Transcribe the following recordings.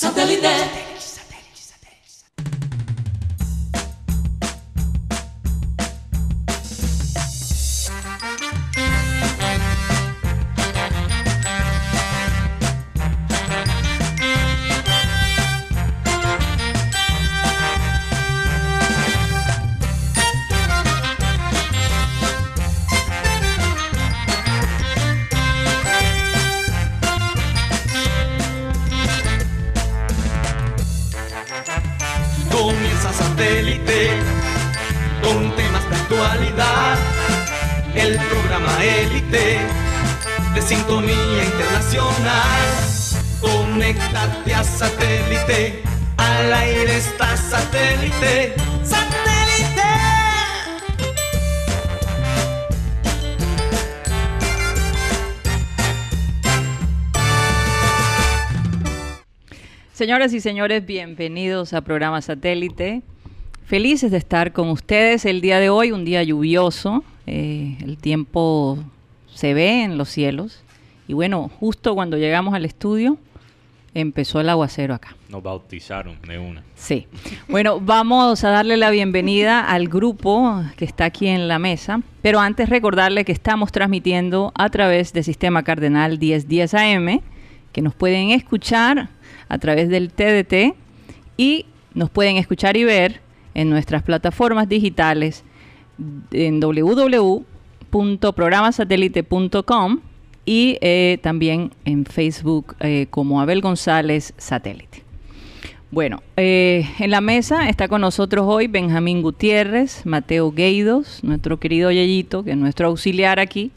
Satellite. Señoras y señores, bienvenidos a programa Satélite. Felices de estar con ustedes el día de hoy, un día lluvioso. eh, el tiempo se ve en los cielos. Y bueno, justo cuando llegamos al estudio, empezó el aguacero acá. Nos bautizaron de una. Sí. Bueno, vamos a darle la bienvenida al grupo que está aquí en la mesa, pero antes recordarle que estamos transmitiendo a través del Sistema Cardenal 1010 AM, que nos pueden escuchar a través del TDT y nos pueden escuchar y ver en nuestras plataformas digitales en www.programasatélite.com y eh, también en Facebook eh, como Abel González Satélite. Bueno, eh, en la mesa está con nosotros hoy Benjamín Gutiérrez, Mateo Gueidos, nuestro querido Yeyito, que es nuestro auxiliar aquí.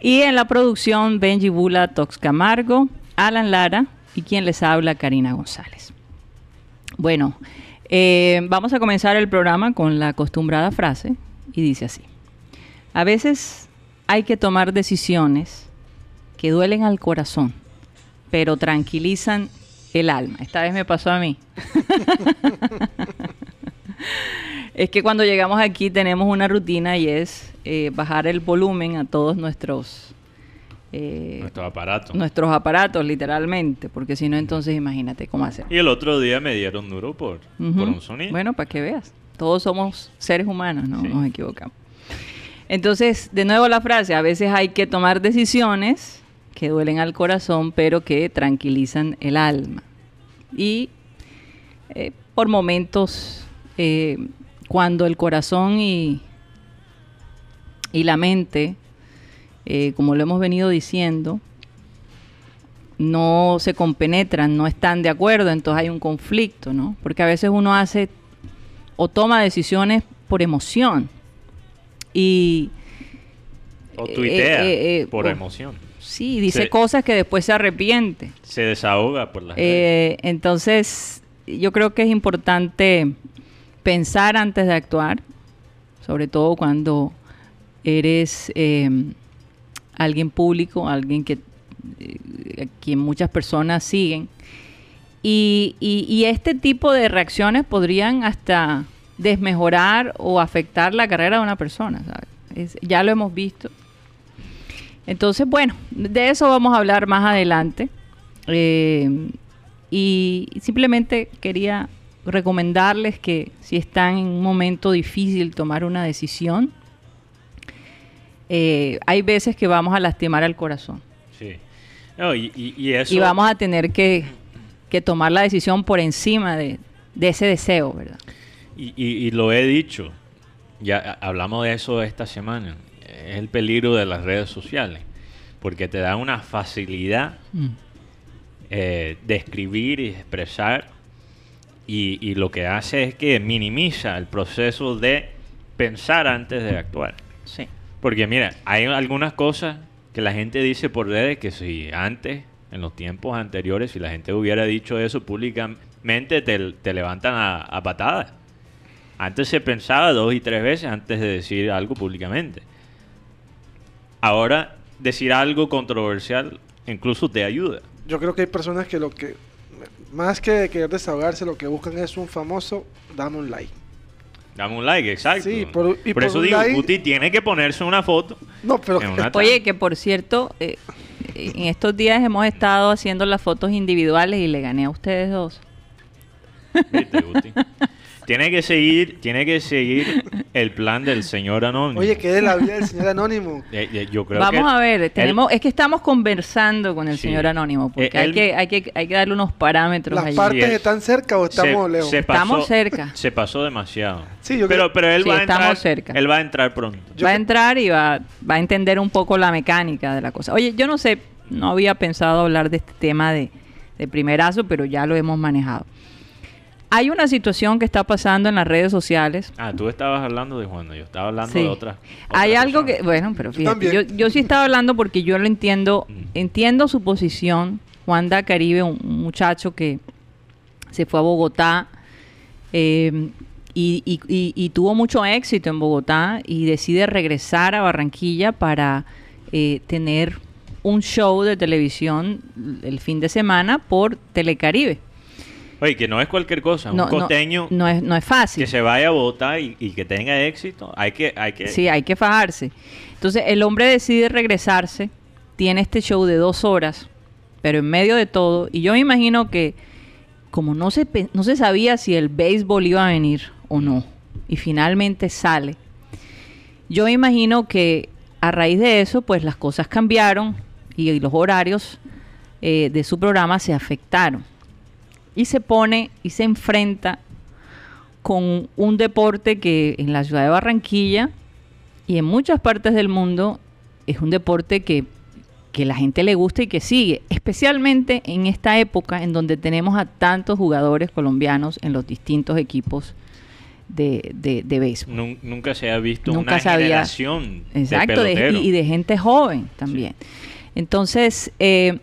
Y en la producción Benji Bula Tox Camargo, Alan Lara y quien les habla, Karina González. Bueno, eh, vamos a comenzar el programa con la acostumbrada frase y dice así. A veces hay que tomar decisiones que duelen al corazón, pero tranquilizan el alma. Esta vez me pasó a mí. es que cuando llegamos aquí tenemos una rutina y es eh, bajar el volumen a todos nuestros eh, Nuestro aparato. nuestros aparatos, literalmente, porque si no, entonces imagínate cómo hacer. Y el otro día me dieron duro por, por un sonido. Bueno, para que veas. Todos somos seres humanos, no Sí. nos equivocamos. Entonces, de nuevo la frase, a veces hay que tomar decisiones que duelen al corazón, pero que tranquilizan el alma. Y eh, por momentos, eh, cuando el corazón y, y la mente, eh, como lo hemos venido diciendo, no se compenetran, no están de acuerdo, entonces hay un conflicto, ¿no? Porque a veces uno hace o toma decisiones por emoción y o tuitea eh, eh, por emoción. sí, dice cosas que después se arrepiente. Se desahoga por las. Eh, entonces, yo creo que es importante pensar antes de actuar, sobre todo cuando eres alguien público, alguien que eh, muchas personas siguen. Y, y- y este tipo de reacciones podrían hasta desmejorar o afectar la carrera de una persona, ya lo hemos visto. Entonces, bueno, de eso vamos a hablar más adelante. Eh, y simplemente quería recomendarles que si están en un momento difícil tomar una decisión, eh, hay veces que vamos a lastimar al corazón Sí. No, y, y- y eso. y vamos a tener que, que tomar la decisión por encima de, de ese deseo, ¿verdad? Y, lo he dicho, ya hablamos de eso esta semana, es el peligro de las redes sociales, porque te da una facilidad Mm. eh, de escribir y expresar, y, y lo que hace es que minimiza el proceso de pensar antes de actuar. Sí. Porque mira, hay algunas cosas que la gente dice por redes que si antes, en los tiempos anteriores, si la gente hubiera dicho eso públicamente, te, te levantan a, a patadas. Antes se pensaba dos y tres veces antes de decir algo públicamente. Ahora, decir algo controversial incluso te ayuda. Yo creo que hay personas que lo que, más que querer desahogarse, lo que buscan es un famoso, dame un like. Dame un like, exacto. Sí, por- y por eso digo, like- Guti tiene que ponerse una foto. No, pero en una Oye, que por cierto, eh, en estos días hemos estado haciendo las fotos individuales y le gané a ustedes dos. ¿Viste, Guti? Tiene que seguir, tiene que seguir el plan del señor anónimo. Oye, ¿qué de la vida del señor Anónimo? Eh, eh, yo creo Vamos que a ver, él- tenemos, es que estamos conversando con el Sí. señor Anónimo, porque Eh, hay, él- que, hay, que, hay que darle unos parámetros ¿Las allí. partes están cerca o estamos se- lejos? se Estamos cerca. Se pasó demasiado. Sí, yo pero, creo- pero él Sí, va a estamos entrar. cerca. Él va a entrar pronto. Yo va a entrar y va, va a entender un poco la mecánica de la cosa. Oye, yo no sé, no había pensado hablar de este tema de, de primerazo, pero ya lo hemos manejado. Hay una situación que está pasando en las redes sociales. Ah, tú estabas hablando de Juan, yo estaba hablando Sí. de otra. Hay algo que, bueno, pero fíjate, yo, también. yo sí estaba hablando porque yo lo entiendo, Mm. entiendo su posición. Juan da Caribe, un un muchacho que se fue a Bogotá eh, y, y- y- y tuvo mucho éxito en Bogotá y decide regresar a Barranquilla para eh, tener un show de televisión el fin de semana por Telecaribe. Oye, que no es cualquier cosa. No, un costeño no, es, no es fácil. que se vaya a Bogotá y, y que tenga éxito. Hay que, hay que. Sí, hay que fajarse. Entonces el hombre decide regresarse, tiene este show de dos horas, pero en medio de todo, y yo me imagino que como no se, no se sabía si el béisbol iba a venir o no, y finalmente sale, yo me imagino que a raíz de eso, pues las cosas cambiaron y, y los horarios eh, de su programa se afectaron. Y se pone y se enfrenta con un deporte que en la ciudad de Barranquilla y en muchas partes del mundo es un deporte que, que la gente le gusta y que sigue, especialmente en esta época en donde tenemos a tantos jugadores colombianos en los distintos equipos de, de, de béisbol. Nun- nunca se ha visto Nunca una se había- generación Exacto, de de- y, y de gente joven también. Entonces, eh,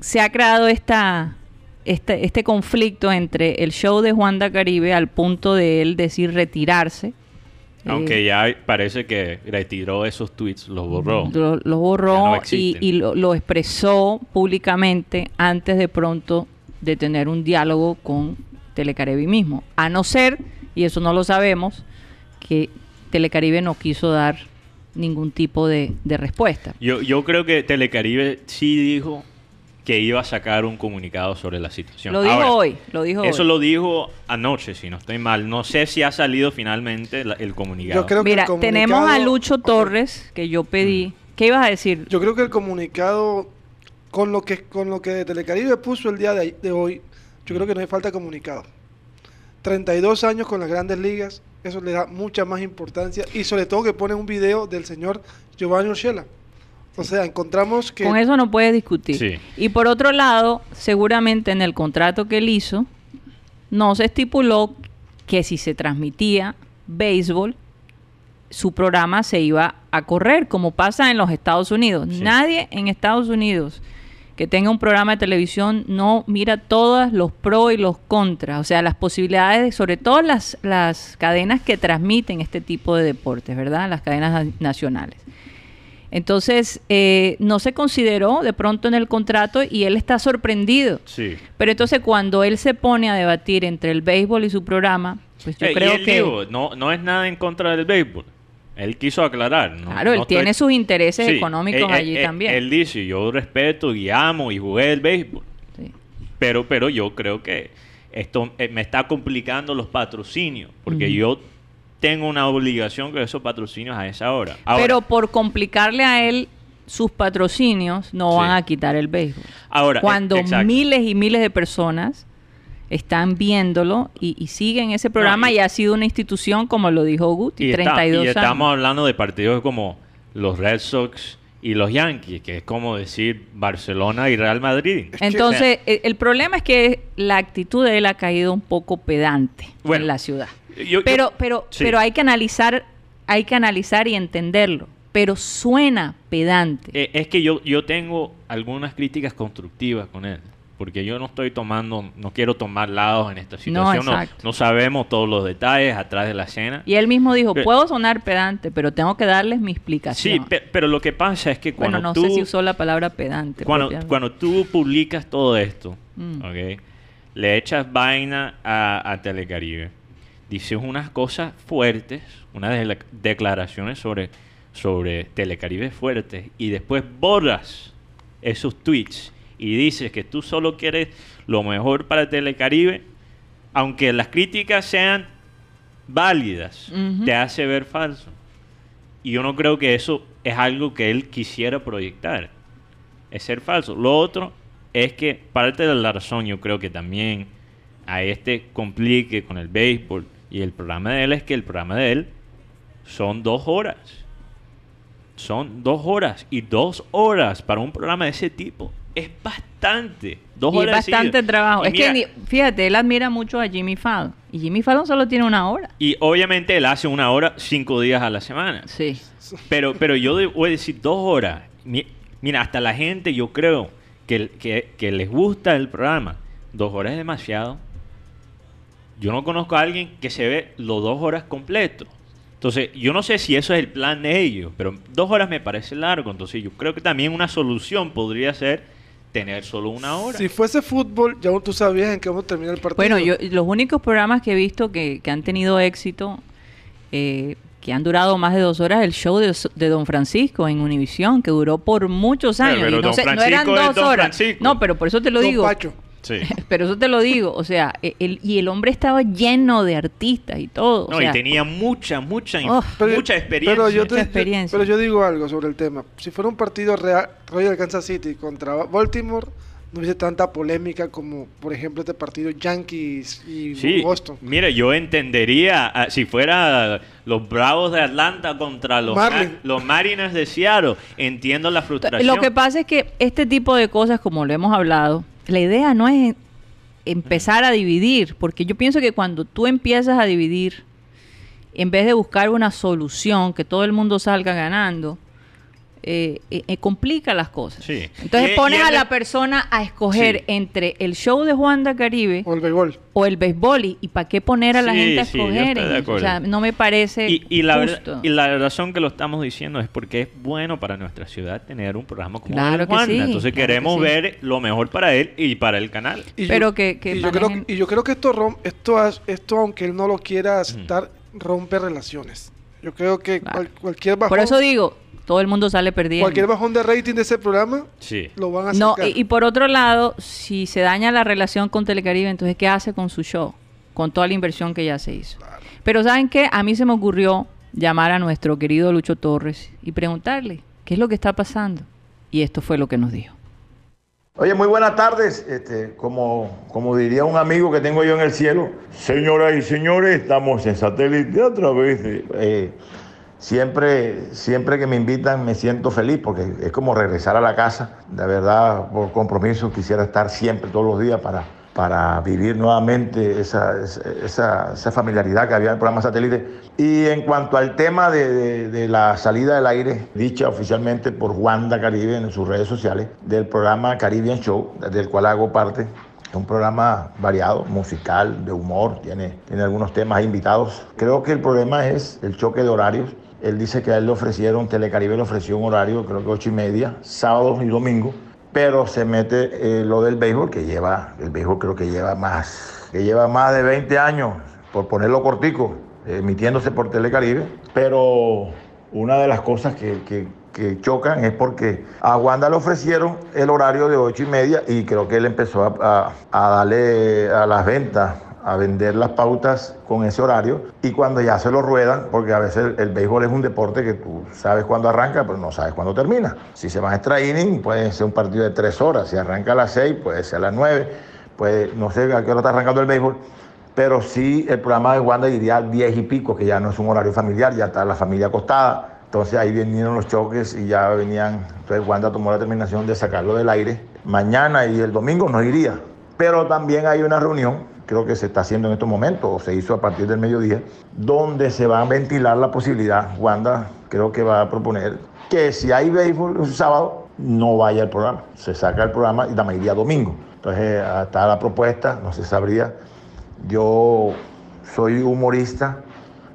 se ha creado esta, este, este conflicto entre el show de Juan da Caribe al punto de él decir retirarse. Aunque Eh, ya parece que retiró esos tweets, los borró. lo, lo Ya borró no y, y lo, lo expresó públicamente antes de pronto de tener un diálogo con Telecaribe mismo. A no ser, y eso no lo sabemos, que Telecaribe no quiso dar ningún tipo de, de respuesta. Yo, yo creo que Telecaribe sí dijo que iba a sacar un comunicado sobre la situación. Lo dijo Ahora, hoy, lo dijo Eso hoy. lo dijo anoche, si no estoy mal. No sé si ha salido finalmente la- el comunicado. Yo creo que Mira, el comunicado- tenemos a Lucho Torres, que yo pedí. ¿Qué ibas a decir? Yo creo que el comunicado, con lo que con lo que Telecaribe puso el día de, de hoy, yo creo que no hay falta comunicado. 32 años con las grandes ligas, eso le da mucha más importancia y sobre todo que pone un video del señor Giovanni Urshela. O sea, encontramos que... Con eso no puedes discutir. Sí. Y por otro lado, seguramente en el contrato que él hizo, no se estipuló que si se transmitía béisbol, su programa se iba a correr, como pasa en los Estados Unidos. Sí. Nadie en Estados Unidos que tenga un programa de televisión no mira todos los pros y los contras, o sea, las posibilidades, de- sobre todo las, las cadenas que transmiten este tipo de deportes, ¿verdad? Las cadenas na- nacionales. Entonces, eh, no se consideró de pronto en el contrato y él está sorprendido. Sí. Pero entonces cuando él se pone a debatir entre el béisbol y su programa, pues yo Eh, y creo él que... dijo, no, no es nada en contra del béisbol. Él quiso aclarar. ¿no? claro, él estoy- tiene sus intereses Sí, económicos eh, eh, allí eh, también. Él dice, yo respeto y amo y jugué el béisbol. Sí. Pero, pero yo creo que esto eh, me está complicando los patrocinios. Porque yo tengo una obligación con esos patrocinios a esa hora. Ahora, Pero por complicarle a él sus patrocinios, no Sí. van a quitar el béisbol. ahora eh, Cuando exacto. miles y miles de personas están viéndolo y, y siguen ese programa y- y, ha sido una institución, como lo dijo Guti, y, está- 32 y estamos hablando de partidos como los Red Sox y los Yankees, que es como decir Barcelona y Real Madrid. Entonces, el, el problema es que la actitud de él ha caído un poco pedante Bueno, en la ciudad. Yo- yo- pero, pero, sí. pero hay que analizar, hay que analizar y entenderlo. Pero suena pedante. Eh, es que yo, yo tengo algunas críticas constructivas con él. Porque yo no estoy tomando, no quiero tomar lados en esta situación. No, exacto. no sabemos todos los detalles atrás de la escena. y él mismo dijo, Pe- puedo sonar pedante, pero tengo que darles mi Sí, explicación. pe- pero lo que pasa es que cuando bueno, no tú, sé si usó la palabra pedante. cuando, cuando tú publicas todo esto, Mm. ¿ok? le echas vaina a, a Telecaribe, dices unas cosas fuertes, unas de- declaraciones sobre, sobre Telecaribe fuertes, y después borras esos tweets y dices que tú solo quieres lo mejor para Telecaribe, aunque las críticas sean válidas, te hace ver falso. Y yo no creo que eso es algo que él quisiera proyectar. Es ser falso. Lo otro es que parte de la razón yo creo que también a este complique con el béisbol y el programa de él es que el programa de él son dos horas. Son dos horas. Y dos horas para un programa de ese tipo es bastante. Dos Y es horas bastante seguidas. trabajo. Y Es que, mira, fíjate, él admira mucho a Jimmy Fallon. Y Jimmy Fallon solo tiene una hora. Y obviamente él hace una hora cinco días a la semana. Sí. Pero, pero yo voy a decir dos horas. Mi- Mira, hasta la gente, yo creo que, que, que les gusta el programa. Dos horas es demasiado. Yo no conozco a alguien que se ve los dos horas completos. Entonces, yo no sé si eso es el plan de ellos, pero dos horas me parece largo. Entonces, yo creo que también una solución podría ser tener solo una hora. Si fuese fútbol, ya tú sabías en qué vamos a terminar el partido. Bueno, yo los únicos programas que he visto que, que han tenido éxito, eh, que han durado más de dos horas, el show de, de Don Francisco en Univisión, que duró por muchos años. pero y no, Don sé, no eran es dos Don horas. Francisco. No, pero por eso te lo Don digo. Pacho. Sí. Pero eso te lo digo, o sea, e- el, y el hombre estaba lleno de artistas y todo. No, o sea, y tenía mucha, mucha, Oh. Pero- mucha experiencia. Pero yo, te- Mucha experiencia. pero yo digo algo sobre el tema. Si fuera un partido real, Royal Kansas City contra Baltimore, no hubiese tanta polémica como, por ejemplo, este partido Yankees y Sí, Boston. mira, yo entendería ah, si fuera los Bravos de Atlanta contra los, Marlins. Ma- los Mariners de Seattle. Entiendo la frustración. Lo que pasa es que este tipo de cosas, como lo hemos hablado, la idea no es empezar a dividir, porque yo pienso que cuando tú empiezas a dividir, en vez de buscar una solución, que todo el mundo salga ganando, eh, eh, eh, complica las cosas. Sí. Entonces Y- pones a la persona a escoger Sí. entre el show de Juanda Caribe O el béisbol. o el béisbol y, y para qué poner a la Sí, gente a sí, yo escoger. de en o sea, no me parece y, y la verdad- justo. y la razón que lo estamos diciendo es porque es bueno para nuestra ciudad tener un programa como Claro el de que Juanda. sí, Entonces claro queremos que sí. ver lo mejor para él y para el canal. Y Pero yo, que- que y yo creo, y yo creo que esto, rom- esto, esto, aunque él no lo quiera aceptar, rompe relaciones. Yo creo que Claro. cual- cualquier bajón, Por eso digo, todo el mundo sale perdiendo. cualquier bajón de rating de ese programa Sí. lo van a No, sacar. y, y por otro lado, si se daña la relación con Telecaribe, entonces ¿qué hace con su show? Con toda la inversión que ya se hizo. Pero ¿saben qué? A mí se me ocurrió llamar a nuestro querido Lucho Torres y preguntarle qué es lo que está pasando. Y esto fue lo que nos dijo. Oye, muy buenas tardes. Este, como, como diría un amigo que tengo yo en el cielo, señoras y señores, estamos en satélite a través de. eh, siempre, siempre que me invitan me siento feliz porque es como regresar a la casa. De verdad, por compromiso, quisiera estar siempre, todos los días, para, para vivir nuevamente esa, esa- esa, familiaridad que había en el programa satélite. Y en cuanto al tema de, de- de la salida del aire, dicha oficialmente por Wanda Caribe en sus redes sociales, del programa Caribbean Show, del cual hago parte. Es un programa variado, musical, de humor, tiene, tiene algunos temas invitados. Creo que el problema es el choque de horarios. Él dice que a él le ofrecieron, Telecaribe le ofreció un horario, creo que ocho y media, sábados y domingo, pero se mete eh, lo del béisbol, que lleva, el béisbol creo que lleva más, que lleva más de 20 años, por ponerlo cortico, emitiéndose por Telecaribe, pero una de las cosas que, que- chocan es porque a Wanda le ofrecieron el horario de ocho y media y creo que él empezó a, a- a darle a las ventas, a vender las pautas con ese horario y cuando ya se lo ruedan, porque a veces el, béisbol es un deporte que tú sabes cuándo arranca, pero no sabes cuándo termina. Si se va a extra inning, puede ser un partido de tres horas, si arranca a las seis, puede ser a las nueve, pues no sé a qué hora está arrancando el béisbol, pero sí el programa de Wanda iría al 10 y pico, que ya no es un horario familiar, ya está la familia acostada. Entonces ahí vinieron los choques y ya venían. Entonces Wanda tomó la determinación de sacarlo del aire. Mañana y el domingo no iría. Pero también hay una reunión, creo que se está haciendo en estos momentos, o se hizo a partir del mediodía, donde se va a ventilar la posibilidad. Wanda creo que va a proponer que si hay béisbol un sábado, no vaya el programa. Se saca el programa y la mayoría domingo. Entonces, está la propuesta, no se sabría. Yo soy humorista,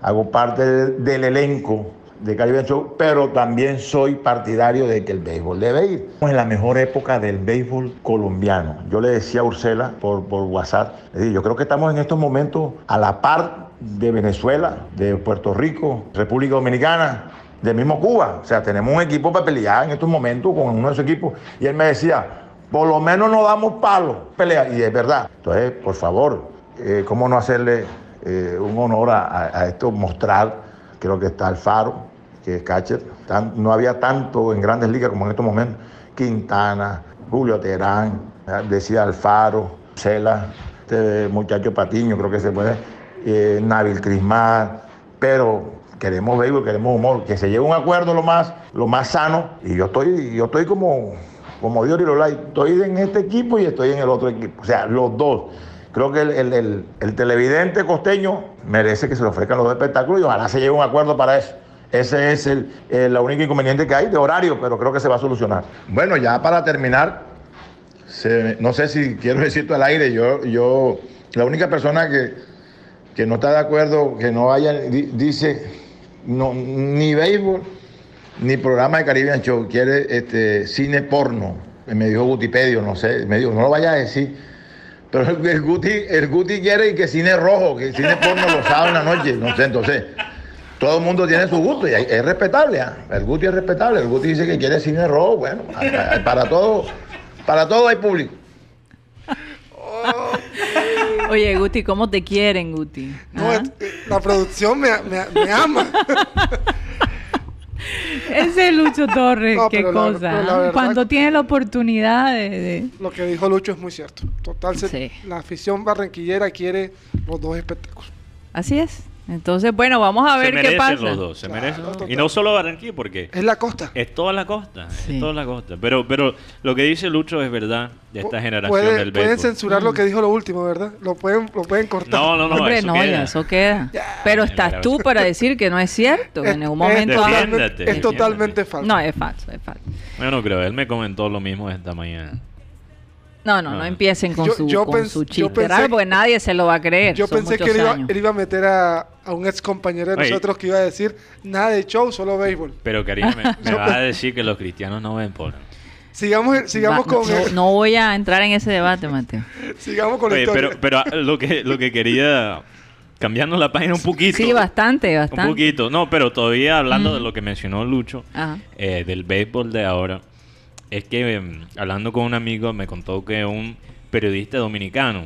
hago parte de- del elenco de Caribbean Show, pero también soy partidario de que el béisbol debe ir. Estamos en la mejor época del béisbol colombiano. Yo le decía a Ursela por, por WhatsApp, dije, yo creo que estamos en estos momentos a la par de Venezuela, de Puerto Rico, República Dominicana, de mismo Cuba. O sea, tenemos un equipo para pelear en estos momentos con uno de esos equipos. Y él me decía, por lo menos no damos palo, pelea. Y es verdad. Entonces, por favor, eh, ¿cómo no hacerle eh, un honor a, a esto? Mostrar, creo que está Alfaro, que es catcher. No había tanto en grandes ligas como en estos momentos. Quintana, Julio Terán, decía Alfaro, Cela, este muchacho Patiño, creo que se puede, eh, Nabil Crismar, pero queremos béisbol, queremos humor, que se llegue a un acuerdo lo más, lo más sano, y yo estoy, yo estoy como, como Dios y Lolay, estoy en este equipo y estoy en el otro equipo, o sea, los dos. Creo que el, el- el- el televidente costeño merece que se le ofrezcan los dos espectáculos y ojalá se llegue a un acuerdo para eso. Ese es el, el- la única inconveniente que hay de horario, pero creo que se va a solucionar. Bueno, ya para terminar, no sé si quiero decirte al aire, yo, yo, la única persona que, que no está de acuerdo, que no vaya, di- dice, no, ni béisbol, ni programa de Caribbean Show, quiere este, cine porno, me dijo Gutipedio, no sé, me dijo, no lo vayas a decir, pero el, Guti, el Guti quiere que cine rojo, que cine porno los sábados en la noche, no sé, entonces, todo el mundo tiene su gusto y hay- es respetable, ¿ah? el Guti es respetable, el Guti dice que quiere cine rojo, bueno, a- para todo, para todo hay público. Oye, Guti, ¿cómo te quieren, Guti? No, ¿Ah? es- eh, la producción me, me- me ama. Ese es Lucho Torres, No, qué la- cosa. la ¿ah? verdad- Cuando tiene la oportunidad de... de- Lo que dijo Lucho es muy cierto. Total, se- la afición barranquillera quiere los dos espectáculos. Así es. Entonces, bueno, vamos a se ver qué merecen pasa. los dos, se Claro, merecen. total. Y no solo Barranquilla, porque Es la costa. es toda la costa, Sí. es toda la costa. Pero, pero lo que dice Lucho es verdad de esta Pu- generación puede- del Pueden censurar lo que dijo lo último, ¿verdad? Lo pueden, lo pueden cortar. No, no, no, Hombre, eso no, queda. ya eso queda. Pero estás tú para decir que no es cierto. que Es- en algún es momento. totalmente- es defiéndete. totalmente falso. No, es falso, es falso. Yo no creo, él me comentó lo mismo esta mañana. No, no, no, No. empiecen con Yo- su, yo con pens- su yo chiste pensé- raro porque nadie se lo va a creer. Yo Son pensé que él iba, él iba a meter a, a un ex compañero de Oye. nosotros que iba a decir nada de show, solo béisbol. Pero Karina, me, me vas a decir que los cristianos no ven porno. Sigamos, sigamos Va- con no, el- no voy a entrar en ese debate, Mateo. sigamos con la Oye, historia. pero, pero ah, lo que lo que quería cambiando la página un poquito. Sí, bastante, Un bastante. poquito. No, pero todavía hablando de lo que mencionó Lucho, eh, del béisbol de ahora, es que em, hablando con un amigo me contó que un periodista dominicano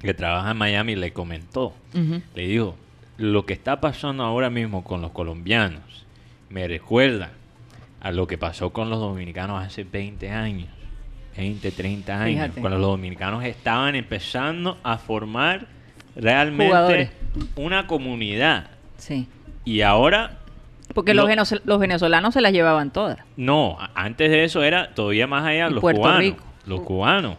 que trabaja en Miami le comentó, le dijo, lo que está pasando ahora mismo con los colombianos me recuerda a lo que pasó con los dominicanos hace 20 años, 20, 30 años, Fíjate. cuando los dominicanos estaban empezando a formar realmente Jugadores. una comunidad. Sí. Y ahora Porque Lo- los, venezol- los venezolanos se las llevaban todas. No, antes de eso era todavía más allá Y los Puerto cubanos. Rico. Los cubanos.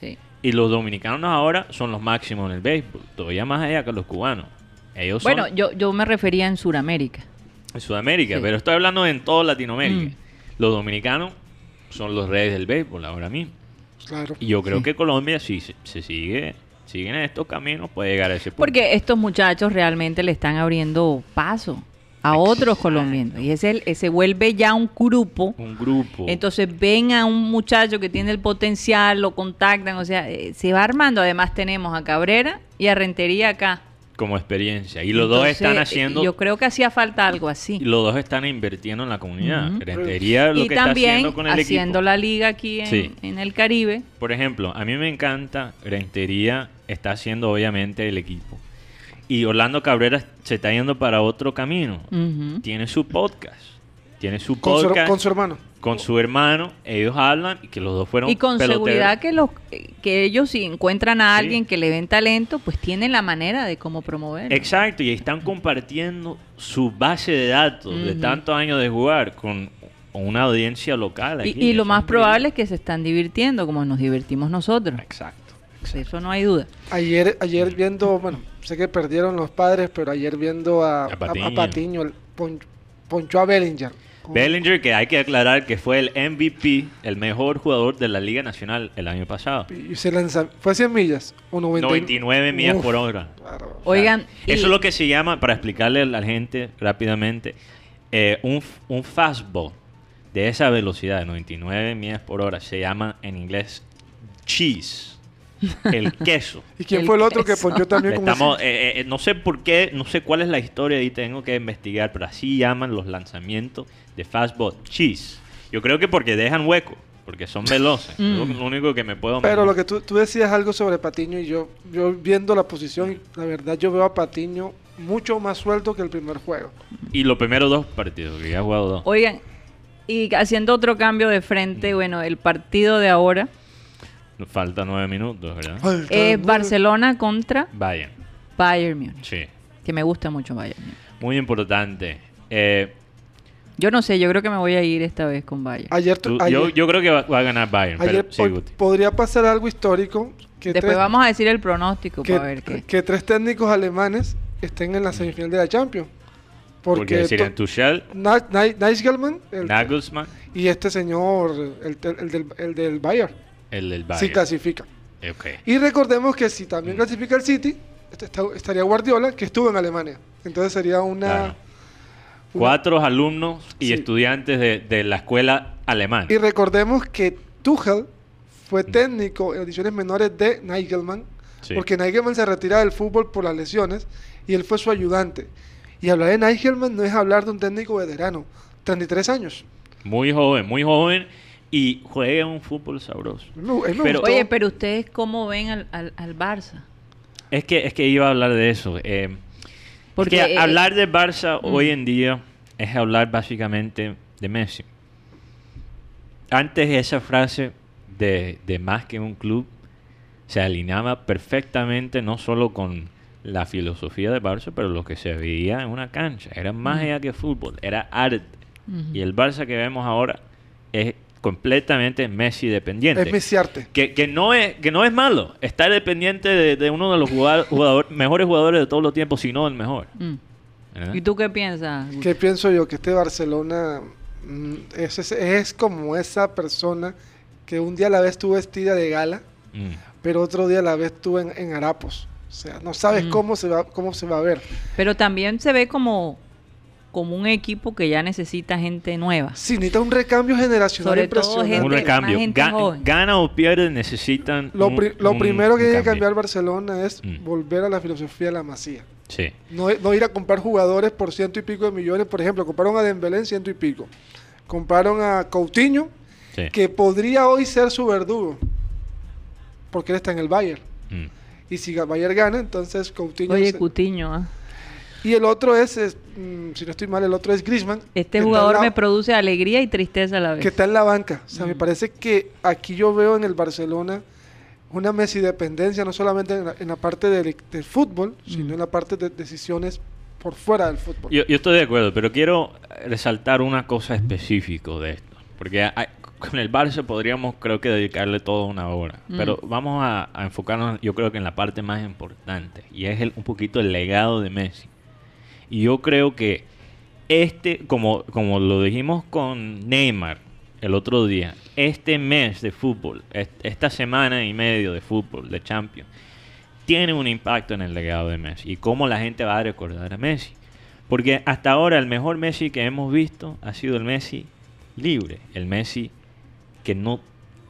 Sí. Y los dominicanos ahora son los máximos en el béisbol. Todavía más allá que los cubanos. Ellos son Bueno, yo, yo me refería en Sudamérica. en Sudamérica, Sí. pero estoy hablando en toda Latinoamérica. Mm. Los dominicanos son los reyes del béisbol ahora mismo. Claro. Y yo creo Sí. que Colombia, si se, se sigue siguen en estos caminos, puede llegar a ese punto. Porque estos muchachos realmente le están abriendo paso a otros colombianos. Y ese, ese vuelve ya un grupo. Un grupo. Entonces ven a un muchacho que tiene el potencial, lo contactan, o sea, eh, se va armando. Además tenemos a Cabrera y a Rentería acá. como experiencia. Y los dos están haciendo... Yo creo que hacía falta algo así. y los dos están invirtiendo en la comunidad. Rentería lo y que está haciendo con el haciendo equipo. la liga aquí en, Sí. en el Caribe. Por ejemplo, a mí me encanta, Rentería está haciendo obviamente el equipo. Y Orlando Cabrera se está yendo para otro camino. Tiene su podcast. Tiene su Con su, podcast con su hermano. con su hermano. Ellos hablan y que los dos fueron Y con peloteros. seguridad que los que ellos si encuentran a Sí. alguien que le ven talento, pues tienen la manera de cómo promoverlo. Exacto, y están compartiendo su base de datos de tantos años de jugar con una audiencia local. Y, aquí. y lo más probable es que se están divirtiendo como nos divertimos nosotros. Exacto. De Eso no hay duda. Ayer, ayer viendo, bueno, sé que perdieron los padres, pero ayer viendo a, A a- a Patiño. El pon- ponchó a Bellinger. Bellinger, que hay que aclarar que fue el MVP, el mejor jugador de la Liga Nacional el año pasado. y se lanza, fue 100 millas o 90 y- 99 millas Uf, por hora. Oigan, y- Eso es lo que se llama, para explicarle a la gente rápidamente, eh, un, un fastball de esa velocidad, de 99 millas por hora, se llama en inglés cheese. El queso. ¿Y quién El fue el otro que ponchó también con Estamos, ese? eh, eh, no sé por qué, no sé cuál es la historia y tengo que investigar, pero así llaman los lanzamientos de Fastball Cheese. Yo creo que porque dejan hueco, porque son veloces. Es lo, único que me puedo Pero lo que tú, tú decías algo sobre Patiño y yo, yo viendo la posición, la verdad yo veo a Patiño mucho más suelto que el primer juego. Y los primeros dos partidos, que ya he jugado dos. Oigan, y haciendo otro cambio de frente, bueno, el partido de ahora Falta nueve minutos, ¿verdad? Muy- Barcelona contra Vayan, Bayern Múnich, sí. que me gusta mucho Bayern. Muy importante. Eh, Yo no sé, yo creo que me voy a ir esta vez con Bayern. Ayer, tu- tú- ayer, yo, yo creo que va, va a ganar Bayern, ayer pero sí, po- Guti. podría pasar algo histórico. Que Después tres, vamos a decir el pronóstico que, para ver qué. que tres técnicos alemanes estén en la semifinal de la Champions. Porque, Porque, serían Tuchel, Na- Na- Nagelsmann el- Nagelsmann, y este señor, el, tel- el del, el del Bayern, el del si Bayern. clasifica. Ok. Y recordemos que si también Mm. clasifica el City, este estaría Guardiola, que estuvo en Alemania. Entonces sería una... Claro. una- Cuatro alumnos y Sí. estudiantes de, de la escuela alemana. Y recordemos que Tuchel fue técnico en ediciones menores de Nagelsmann, Sí. porque Nagelsmann se retira del fútbol por las lesiones y él fue su ayudante. Y hablar de Nagelsmann no es hablar de un técnico veterano, 33 años. Muy joven, muy joven y juega un fútbol sabroso. Pero-. Oye, pero ustedes cómo ven al, al, al Barça? Es que, es que iba a hablar de eso. eh, Porque eh, hablar de Barça mm. hoy en día es hablar básicamente de Messi. Antes esa frase de, de más que un club se alineaba perfectamente no solo con la filosofía de Barça, pero lo que se veía en una cancha. Era más allá que fútbol, era arte. Y el Barça que vemos ahora es completamente Messi dependiente. es Mesiarte. Que, que no es, que no es malo estar dependiente de, de uno de los jugador- jugador- mejores jugadores de todos los tiempos, si no el mejor. Mm. ¿Y tú qué piensas? ¿Qué pienso yo? Que este Barcelona mm, es, es, es como esa persona que un día la ves tú vestida de gala, Mm. pero otro día la ves tú en, en harapos. O sea, no sabes Mm. cómo, se va, cómo se va a ver. Pero también se ve como, como un equipo que ya necesita gente nueva. Sí, necesita un recambio generacional Sobre todo gente- Un recambio. más gente Ga- joven. gana o pierde, necesitan. Lo, un- un- primero que tiene que cambiar Barcelona es Mm. volver a la filosofía de la masía. Sí. No, no ir a comprar jugadores por ciento y pico de millones. Por ejemplo, compraron a Dembélé en ciento y pico. Compraron a Coutinho, sí. que podría hoy ser su verdugo. Porque él está en el Bayern. Mm. Y si Bayern gana, entonces Coutinho... Oye, se- Cutiño, ¿ah? Y el otro es, es, mm, si no estoy mal, el otro es Griezmann. este jugador la- me produce alegría y tristeza a la vez. que está en la banca. O sea, me Mm. parece que aquí yo veo en el Barcelona una Messi dependencia, no solamente en la, en la parte del, del fútbol, sino Mm. en la parte de decisiones por fuera del fútbol. Yo, yo estoy de acuerdo, pero quiero resaltar una cosa específica de esto. Porque hay- con el Barça podríamos, creo que, dedicarle toda una hora. Mm. Pero vamos a, a enfocarnos, yo creo que en la parte más importante. Y es el- un poquito el legado de Messi. Y yo creo que este, como, como lo dijimos con Neymar el otro día, este mes de fútbol, est- esta semana y medio de fútbol, de Champions, tiene un impacto en el legado de Messi y cómo la gente va a recordar a Messi. Porque hasta ahora el mejor Messi que hemos visto ha sido el Messi libre, el Messi que no,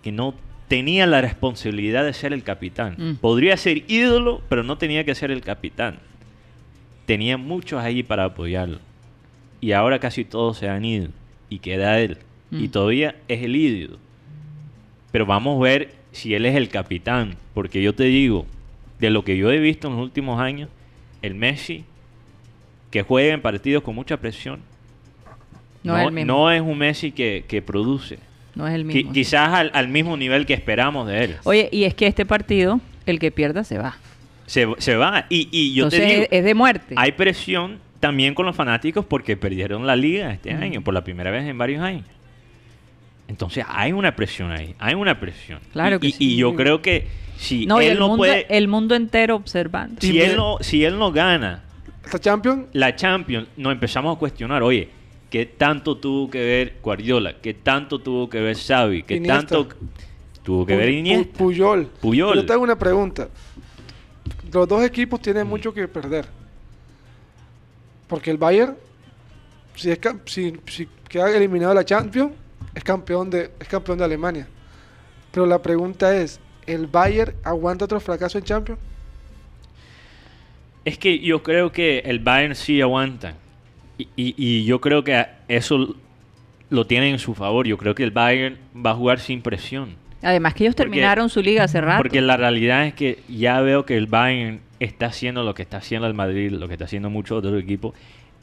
que no tenía la responsabilidad de ser el capitán. Mm. Podría ser ídolo, pero no tenía que ser el capitán. Tenía muchos ahí para apoyarlo. Y ahora casi todos se han ido. Y queda él. Y Mm. todavía es el ídolo. Pero vamos a ver si él es el capitán. Porque yo te digo, de lo que yo he visto en los últimos años, el Messi que juega en partidos con mucha presión, no, no, es el mismo. no es un Messi que, que produce. no es el mismo. quizás al, al mismo nivel que esperamos de él. Oye, y es que este partido, el que pierda se va. Se, se va. Y, y yo Entonces te digo, es, es de muerte. hay presión también con los fanáticos porque perdieron la liga este Mm. año, por la primera vez en varios años. Entonces hay una presión ahí, hay una presión. Claro y, que y- sí. y yo creo que si no, él el, no mundo, puede, el mundo entero observando. si él no, si él no gana Esta Champions, la Champions, nos empezamos a cuestionar, oye, ¿qué tanto tuvo que ver Guardiola? ¿Qué tanto tuvo que ver Xavi? ¿Qué Iniesta. tanto tuvo que ver Iniesta? Puyol. Puyol. Yo te hago una pregunta. Los dos equipos tienen Mm. mucho que perder. Porque el Bayern, si, es, si, si queda eliminado de la Champions, es campeón de, es campeón de Alemania. Pero la pregunta es, ¿el Bayern aguanta otro fracaso en Champions? Es que yo creo que el Bayern sí aguanta. Y, y- y yo creo que eso lo tiene en su favor. Yo creo que el Bayern va a jugar sin presión. Además que ellos Porque- terminaron su liga hace rato. Porque la realidad es que ya veo que el Bayern está haciendo lo que está haciendo el Madrid, lo que está haciendo muchos otros equipos.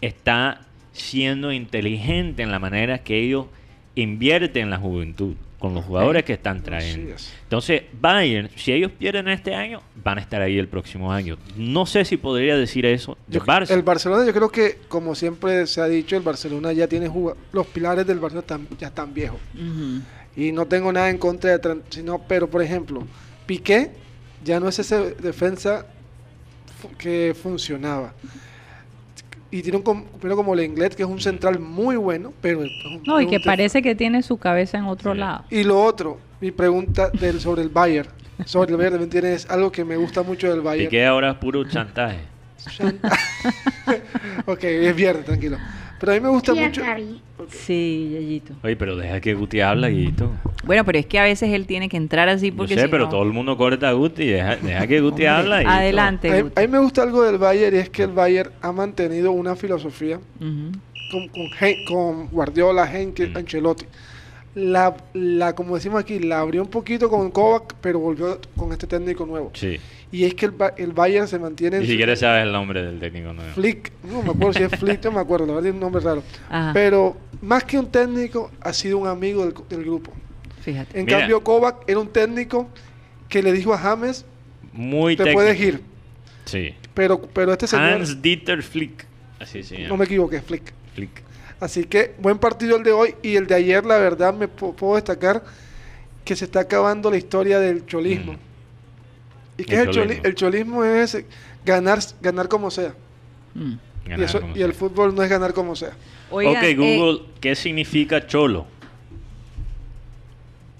Está siendo inteligente en la manera que ellos invierten en la juventud, con los jugadores que están trayendo. Entonces, Bayern, si ellos pierden este año, van a estar ahí el próximo año. No sé si podría decir eso de Yo- Barça. El Barcelona, yo creo que, como siempre se ha dicho, el Barcelona ya tiene juga- los pilares del Barcelona están- ya están viejos. Ujú. Y no tengo nada en contra de Tran- sino, pero por ejemplo, Piqué ya no es ese defensa que funcionaba. Y tiene un compañero como Lenglet, que es un central muy bueno, pero es un- No, y que parece que tiene su cabeza en otro Sí. lado. Y lo otro, mi pregunta del, sobre el Bayern. Sobre el Bayern también tiene es algo que me gusta mucho del Y Bayern. que ahora es puro chantaje. ok, es viernes, tranquilo. Pero a mí me gusta Tía mucho. Sí, Yayito. Oye, pero deja que Guti habla y todo. Bueno, pero es que a veces él tiene que entrar así Yo porque sé, si pero no- todo el mundo corta a Guti. Deja, deja que Guti habla y Adelante. A a mí me gusta algo del Bayern y es que el Bayern ha mantenido una filosofía con, con, Hen- con Guardiola, Henke, Mm. Ancelotti. La, la, como decimos aquí, la abrió un poquito con Kovac, pero volvió con este técnico nuevo. Sí. Y es que el, el Bayern se mantiene en Ni siquiera sabes el nombre del técnico nuevo. Flick, no me acuerdo si es Flick, no me acuerdo, la verdad es un nombre raro. Ajá. Pero más que un técnico, ha sido un amigo del, del grupo. Fíjate. En Mira. cambio, Kovac era un técnico que le dijo a James, Muy te técnico. puedes ir. Sí. Pero, pero este señor, Hans Dieter Flick. Así se llama. no me equivoqué, Flick. Flick. Así que buen partido el de hoy y el de ayer, la verdad, me pu- puedo destacar que se está acabando la historia del cholismo. Mm. ¿Y qué El es el cholismo? El cholismo es ganar, ganar como sea. Mm. Y, Ganar eso- como y el fútbol no es ganar como sea. Oigan, ok, eh, Google, ¿qué significa cholo?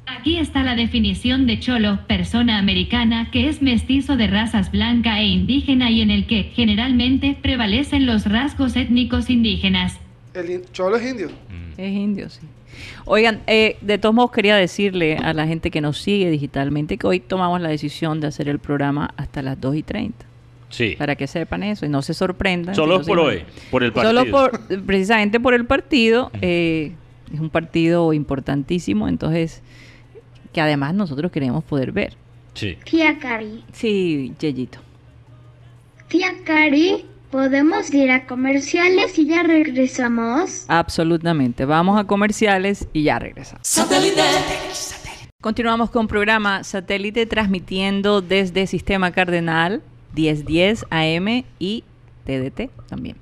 Aquí está la definición de cholo, persona americana que es mestizo de razas blanca e indígena y en el que generalmente prevalecen los rasgos étnicos indígenas. El cholo es indio. Mm. Es indio, sí. Oigan, eh, de todos modos quería decirle a la gente que nos sigue digitalmente que hoy tomamos la decisión de hacer el programa hasta las 2 y 30. Sí. Para que sepan eso y no se sorprendan. Solo por hoy, por el partido. Solo por, precisamente por el partido. eh, es un partido importantísimo, entonces, que además nosotros queremos poder ver. Sí. tía Cari, Sí, Yeyito. tía Cari, ¿podemos ir a comerciales y ya regresamos? Absolutamente. Vamos a comerciales y ya regresamos. Continuamos con programa Satélite transmitiendo desde Sistema Cardenal 1010 AM y TDT también.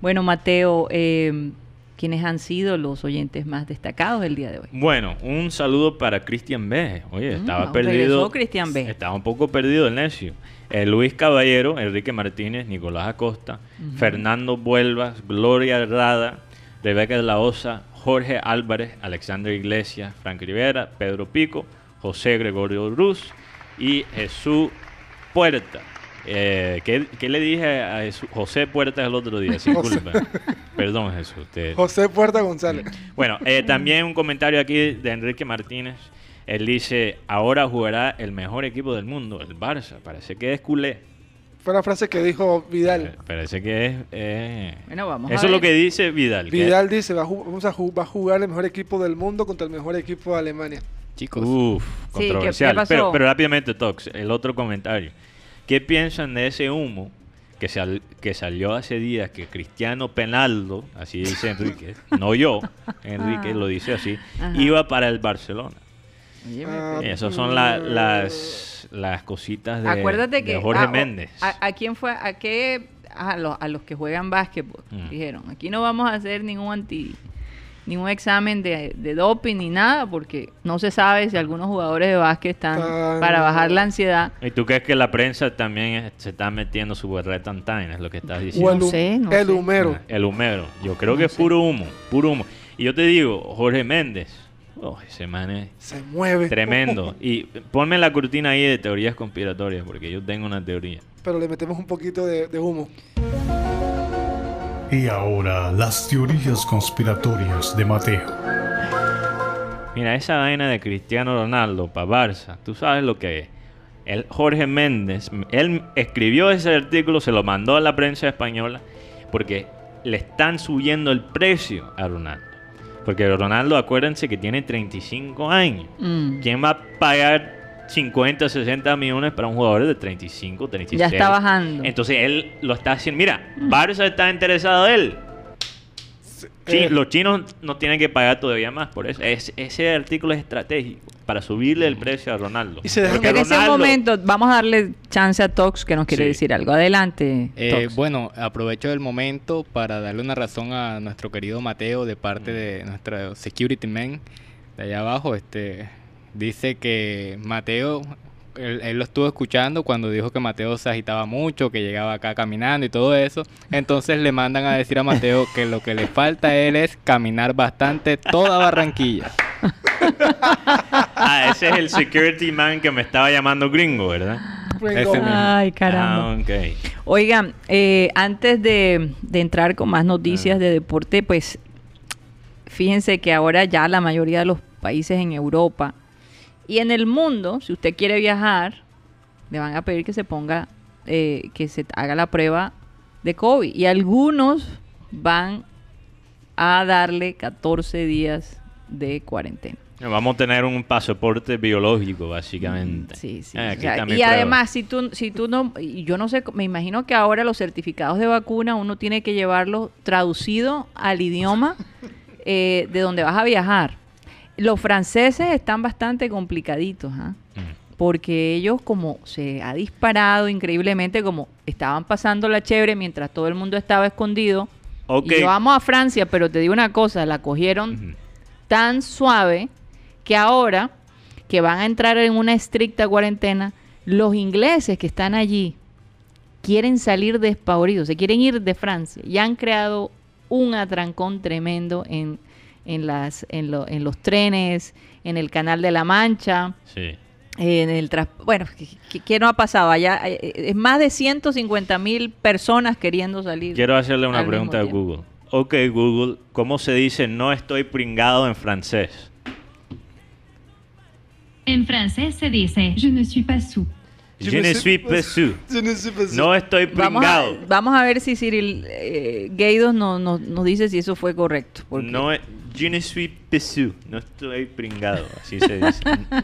Bueno, Mateo, eh, ¿quiénes han sido los oyentes más destacados el día de hoy? Bueno, un saludo para Cristian B. Oye, Mm, estaba regresó perdido. Cristian B. Estaba un poco perdido el necio. Eh, Luis Caballero, Enrique Martínez, Nicolás Acosta, Fernando Vuelvas, Gloria Rada, Rebeca de la Osa, Jorge Álvarez, Alexander Iglesias, Frank Rivera, Pedro Pico, José Gregorio Ruz y Jesús Puerta. Eh, ¿qué, qué le dije a Jesús- José Puerta el otro día? Perdón, Jesús. te- José Puerta González. bueno, eh, también un comentario aquí de Enrique Martínez. Él dice, ahora jugará el mejor equipo del mundo, el Barça. Parece que es culé. Fue la frase que dijo Eh, Vidal. Parece que es... eh, Bueno, vamos a Eso es lo que dice Vidal. que- Vidal dice, va a, vamos a, ju- va a jugar el mejor equipo del mundo contra el mejor equipo de Alemania. Chicos. Uf, Sí, ¿qué- controversial. qué pasó? pero, pero rápidamente, Tox, el otro comentario. ¿Qué piensan de ese humo que, sal- que salió hace días que Cristiano Penaldo, así dice Enrique, no yo, Enrique lo dice así, Ajá. iba para el Barcelona? Ah, Esas son la- las, las cositas de, Acuérdate que de Jorge ah, Méndez. A, a quién fue? ¿A qué? A, los, a los que juegan básquetbol. Mm. Dijeron, aquí no vamos a hacer ningún anti ningún examen de, de doping ni nada porque no se sabe si algunos jugadores de básquet están Ah, para bajar la ansiedad. ¿Y tú crees que la prensa también se está metiendo su berreta en time? Es lo que estás diciendo. el, No hu- sé, no el sé. humero. Ah, El humero. Yo creo No que es puro humo, puro humo. Y yo te digo, Jorge Méndez, oh, ese man es Se mueve. tremendo. Y ponme la cortina ahí de teorías conspiratorias, porque yo tengo una teoría. Pero le metemos un poquito de, de humo. Y ahora las teorías conspiratorias de Mateo. Mira, esa vaina de Cristiano Ronaldo para Barça, tú sabes lo que es. Él, Jorge Méndez, él escribió ese artículo, se lo mandó a la prensa española, porque le están subiendo el precio a Ronaldo. Porque Ronaldo, acuérdense que tiene 35 años. Mm. ¿Quién va a pagar 50, 60 millones para un jugador de 35, 36? Ya está bajando. Entonces él lo está haciendo. Mira, Barça está interesado en él. Sí, Eh, los chinos no tienen que pagar todavía más por eso. Es- ese artículo es estratégico para subirle el precio a Ronaldo. Y se En ese momento, vamos a darle chance a Tox que nos quiere Sí. decir algo. Adelante. Eh, Tox. bueno, aprovecho el momento para darle una razón a nuestro querido Mateo de parte de nuestro security man de allá abajo. Este dice que Mateo, él, él lo estuvo escuchando cuando dijo que Mateo se agitaba mucho, que llegaba acá caminando y todo eso. Entonces le mandan a decir a Mateo que lo que le falta a él es caminar bastante toda Barranquilla. Ah, ese es el security man que me estaba llamando gringo, ¿verdad? Ay, caramba. Ah. Oigan, eh, antes de, de entrar con más noticias de deporte, pues fíjense que ahora ya la mayoría de los países en Europa y en el mundo, si usted quiere viajar, le van a pedir que se ponga, eh, que se haga la prueba de COVID. Y algunos van a darle 14 días de cuarentena. Vamos a tener un pasaporte biológico, básicamente. Sí, sí. Ah, o sea, y prueba. además, si tú, si tú no, yo no sé, me imagino que ahora los certificados de vacuna uno tiene que llevarlos traducido al idioma eh, de donde vas a viajar. Los franceses están bastante complicaditos, ¿ah? Mm. porque ellos como se ha disparado increíblemente, como estaban pasando la chévere mientras todo el mundo estaba escondido. Ok. Y vamos a Francia, pero te digo una cosa, la cogieron tan suave que ahora que van a entrar en una estricta cuarentena, los ingleses que están allí quieren salir despavoridos, se quieren ir de Francia y han creado un atrancón tremendo en, en, las, en, lo- en los trenes, en el Canal de la Mancha, Sí. en el tras- bueno, ¿qué- ¿qué, no ha pasado? Allá eh, es más de 150 mil personas queriendo salir. Quiero hacerle una pregunta a. Google. Ok, Google, ¿cómo se dice no estoy pringado en francés? En francés se dice Je ne suis pas sous. Je ne suis pas sûr. No estoy Vamos a, pringado. vamos a ver si Cyril eh, Gaidos no- no- nos dice si eso fue correcto. porque- No, e- je ne suis pas sûr. No estoy pringado. Así se dice.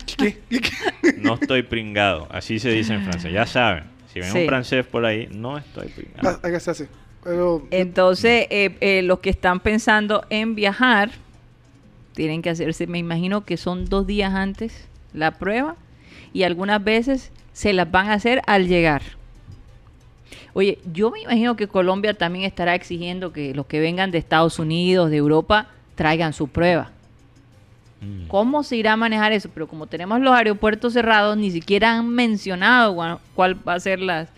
¿Qué? ¿Qué? ¿Qué? No estoy pringado. Así se dice en francés. Ya saben. Si ven Sí. un francés por ahí, no estoy pringado. Ah, hacer así. Pero Entonces, eh, eh, los que están pensando en viajar, tienen que hacerse, me imagino que son dos días antes la prueba y algunas veces se las van a hacer al llegar. Oye, yo me imagino que Colombia también estará exigiendo que los que vengan de Estados Unidos, de Europa, traigan su prueba. Mm. ¿Cómo se irá a manejar eso? Pero como tenemos los aeropuertos cerrados, ni siquiera han mencionado cuál va a ser las,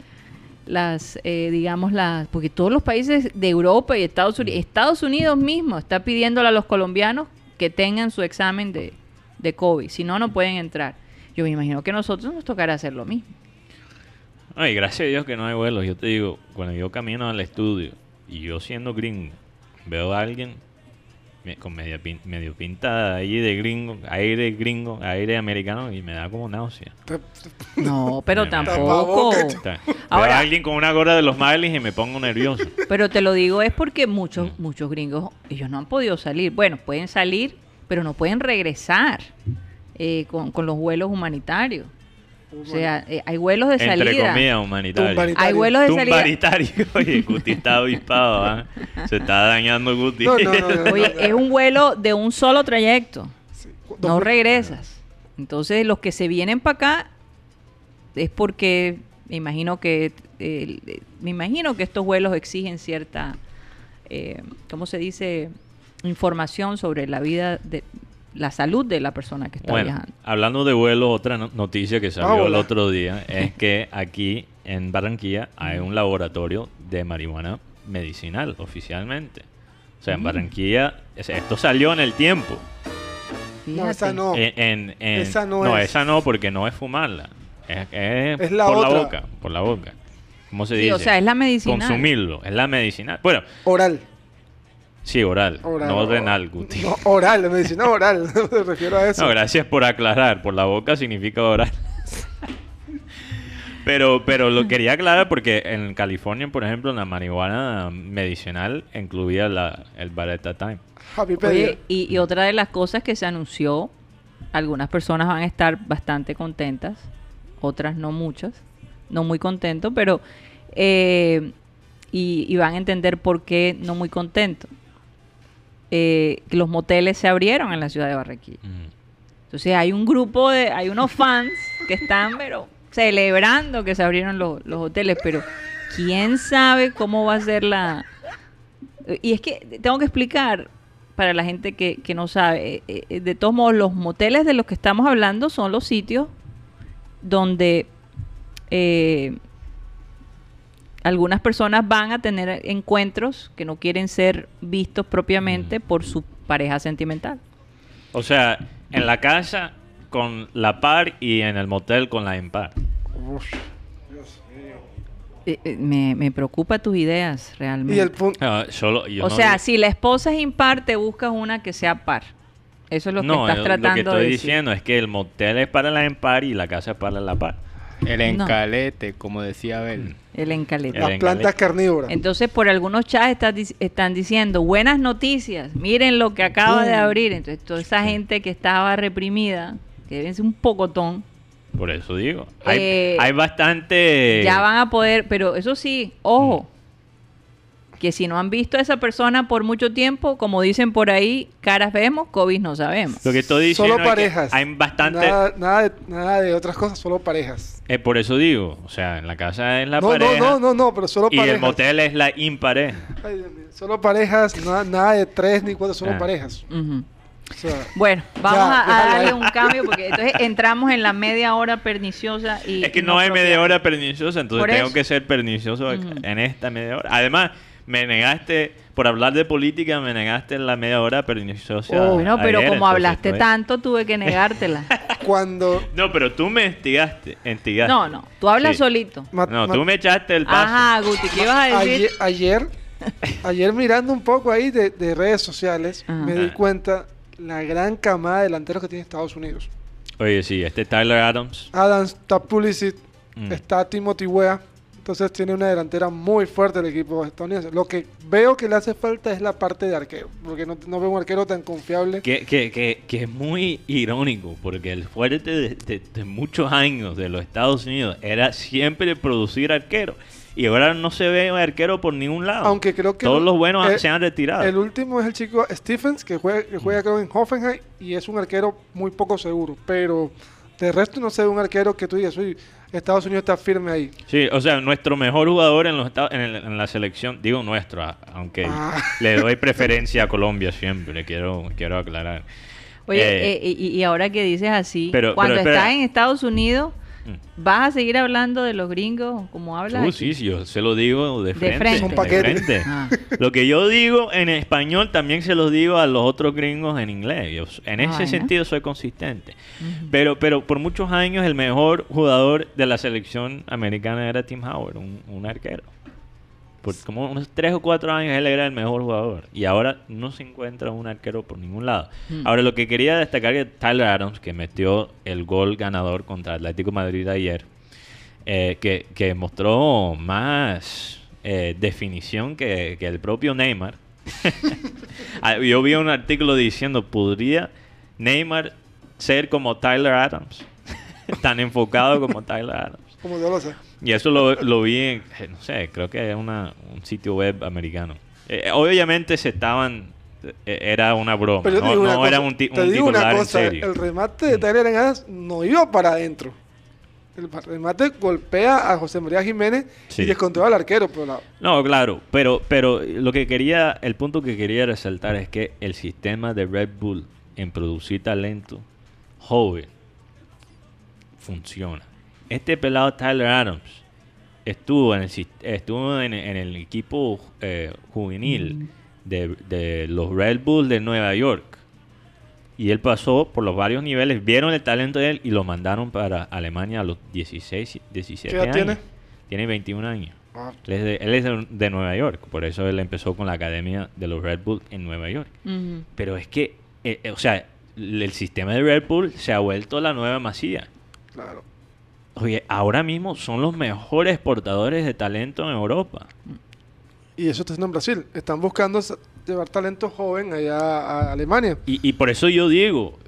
las eh, digamos, las... Porque todos los países de Europa y Estados Unidos, Estados Unidos mismo está pidiéndole a los colombianos que tengan su examen de, de COVID. Si no, no pueden entrar. Yo me imagino que a nosotros nos tocará hacer lo mismo. Ay, gracias a Dios que no hay vuelos. Yo te digo, cuando yo camino al estudio y yo siendo gringo, veo a alguien me- con media pin- medio pinta ahí de gringo, aire gringo, aire americano y me da como náusea. No, pero Me- me- tampoco. Está- Veo a alguien con una gorra de los Marlins y me pongo nervioso. Pero te lo digo es porque muchos, muchos gringos, ellos no han podido salir. Bueno, pueden salir, pero no pueden regresar eh, con, con los vuelos humanitarios. O sea, eh, hay vuelos de Entre salida. comillas, humanitario. Hay vuelos de salida. Tumbaritario. Oye, Guti está avispado, ¿ah? Se está dañando Guti. No, no, no, no. Oye, es un vuelo de un solo trayecto. Sí. No regresas. Entonces, los que se vienen para acá es porque me imagino que eh, me imagino que estos vuelos exigen cierta, eh, ¿cómo se dice? Información sobre la vida de la salud de la persona que está Bueno, viajando. hablando de vuelos, otra no- noticia que salió el otro día es que aquí en Barranquilla hay un laboratorio de marihuana medicinal oficialmente. O sea, en Mm. Barranquilla, es- esto salió en el tiempo. No, esa no. En, en- en- Esa no es. esa no, porque no es fumarla. Es, es Es la por otra. la boca, por la boca. ¿Cómo se Sí, dice? o sea, es la medicinal. Consumirlo, es la medicinal. Bueno, Oral. Sí, oral, Oral. no renal, Guti. No, oral, medicina oral. Me refiero a eso. No, gracias por aclarar. Por la boca significa oral. Pero, pero lo quería aclarar porque en California, por ejemplo, la marihuana medicinal incluía la, el Baretta Time. Happy Oye, y, y otra de las cosas que se anunció, algunas personas van a estar bastante contentas, otras no muchas, no muy contentos, pero eh, y, y van a entender por qué no muy contentos. Eh, los moteles se abrieron en la ciudad de Barranquilla. Entonces hay un grupo de, hay unos fans que están, pero celebrando que se abrieron los, los hoteles, pero quién sabe cómo va a ser la... Y es que tengo que explicar para la gente que, que no sabe, eh, eh, de todos modos, los moteles de los que estamos hablando son los sitios donde eh, algunas personas van a tener encuentros que no quieren ser vistos propiamente por su pareja sentimental. O sea, en la casa con la par y en el motel con la impar. Eh, eh, me, me preocupa tus ideas realmente. Y el punto. Solo, yo o no sea, digo- si la esposa es impar, te buscas una que sea par. Eso es lo que no, estás yo- tratando lo que estoy de decir. diciendo es que el motel es para la impar y la casa es para la par. El No. encalete, como decía Abel. El encalete. Las plantas carnívoras. Entonces, por algunos chats está están diciendo, buenas noticias, miren lo que acaba de Boom. abrir. Entonces, toda esa gente que estaba reprimida, que deben ser un pocotón, Por eso digo. Hay, Eh, hay bastante... ya van a poder, pero eso sí, ojo, que si no han visto a esa persona por mucho tiempo, como dicen por ahí, caras vemos, COVID no sabemos. Lo que estoy diciendo Solo es que parejas. hay bastante... Nada, nada, de, nada de otras cosas, solo parejas. Eh, por eso digo, o sea, en la casa es la No, pareja no, no, no, no, pero solo y parejas. el motel es la impareja. Ay, Dios mío. Solo parejas, nada, nada de tres ni cuatro, solo Ah. parejas. Ujú. O sea, Bueno, vamos Ya, a- darle un cambio porque entonces entramos en la media hora perniciosa y Es que no hay media hora perniciosa, entonces tengo que ser pernicioso en esta media hora. Además, me negaste, por hablar de política, me negaste la media hora perniciosa. Oh. Bueno, pero ayer, como entonces, hablaste estoy- tanto, tuve que negártela. cuando No, pero tú me instigaste. instigaste. No, no, tú hablas Sí. solito. ma- No, tú me echaste el paso. Ajá, Guti, ¿qué ibas a decir? ayer, ayer, ayer mirando un poco ahí de, de redes sociales, Ajá. me di cuenta la gran camada de delanteros que tiene Estados Unidos. Oye, sí, este Tyler Adams. Adams, está Pulisic, Mm. está Timothy Weah. Entonces tiene una delantera muy fuerte el equipo estadounidense. Lo que veo que le hace falta es la parte de arquero, porque no, no veo un arquero tan confiable. Que, que, que, que es muy irónico, porque el fuerte de, de- de muchos años de los Estados Unidos era siempre producir arqueros. Y ahora no se ve un arquero por ningún lado. Aunque creo que Todos los buenos el- se han retirado. El último es el chico Stephens, que juega, que juega creo en Hoffenheim y es un arquero muy poco seguro. Pero de resto no se ve un arquero que tú digas, uy, Estados Unidos está firme ahí. Sí, o sea, nuestro mejor jugador en, los en, el- en la selección, digo nuestro, a- aunque Ah. le doy preferencia a Colombia siempre, quiero, quiero aclarar. Oye, Eh, eh, y, y ahora que dices así, pero- cuando pero estás espera. en Estados Unidos. ¿Vas a seguir hablando de los gringos como hablas? Uh, sí, sí, yo se lo digo de De frente. de frente. Ah. Lo que yo digo en español también se los digo a los otros gringos en inglés. Yo en ese sentido soy consistente. Pero, pero por muchos años el mejor jugador de la selección americana era Tim Howard, un, un arquero. Por como unos tres o cuatro años él era el mejor jugador. Y ahora no se encuentra un arquero por ningún lado. Mm. Ahora lo que quería destacar es que Tyler Adams, que metió el gol ganador contra Atlético Madrid ayer, eh, que, que mostró más eh, definición que, que el propio Neymar. Ah, Yo vi un artículo diciendo, ¿podría Neymar ser como Tyler Adams? Tan enfocado como Tyler Adams. Como yo lo sé. Y eso lo, lo vi en, eh, no sé, creo que es una, un sitio web americano. Eh, obviamente se estaban, eh, era una broma, Pero no, digo una no cosa, era un, ti- te un digo una titular en cosa, serio. el remate de Tyler Adams no iba para adentro. El remate golpea a José María Jiménez Sí. y descontrola al arquero. Pero la- No, claro, pero, pero lo que quería, el punto que quería resaltar es que el sistema de Red Bull en producir talento joven funciona. Este pelado Tyler Adams estuvo en el, estuvo en, en el equipo eh, juvenil de, de los Red Bull de Nueva York. Y él pasó por los varios niveles, vieron el talento de él y lo mandaron para Alemania a los 16, 17 ¿Qué edad años. tiene? Tiene 21 años. Ah, Él es, de, él es de- de Nueva York, por eso él empezó con la academia de los Red Bull en Nueva York. Pero es que, eh, eh, o sea, el, el sistema de Red Bull se ha vuelto la nueva masía. claro. Oye, ahora mismo son los mejores portadores de talento en Europa. Y eso está haciendo en Brasil. Están buscando llevar talento joven allá a Alemania. Y, y por eso yo digo,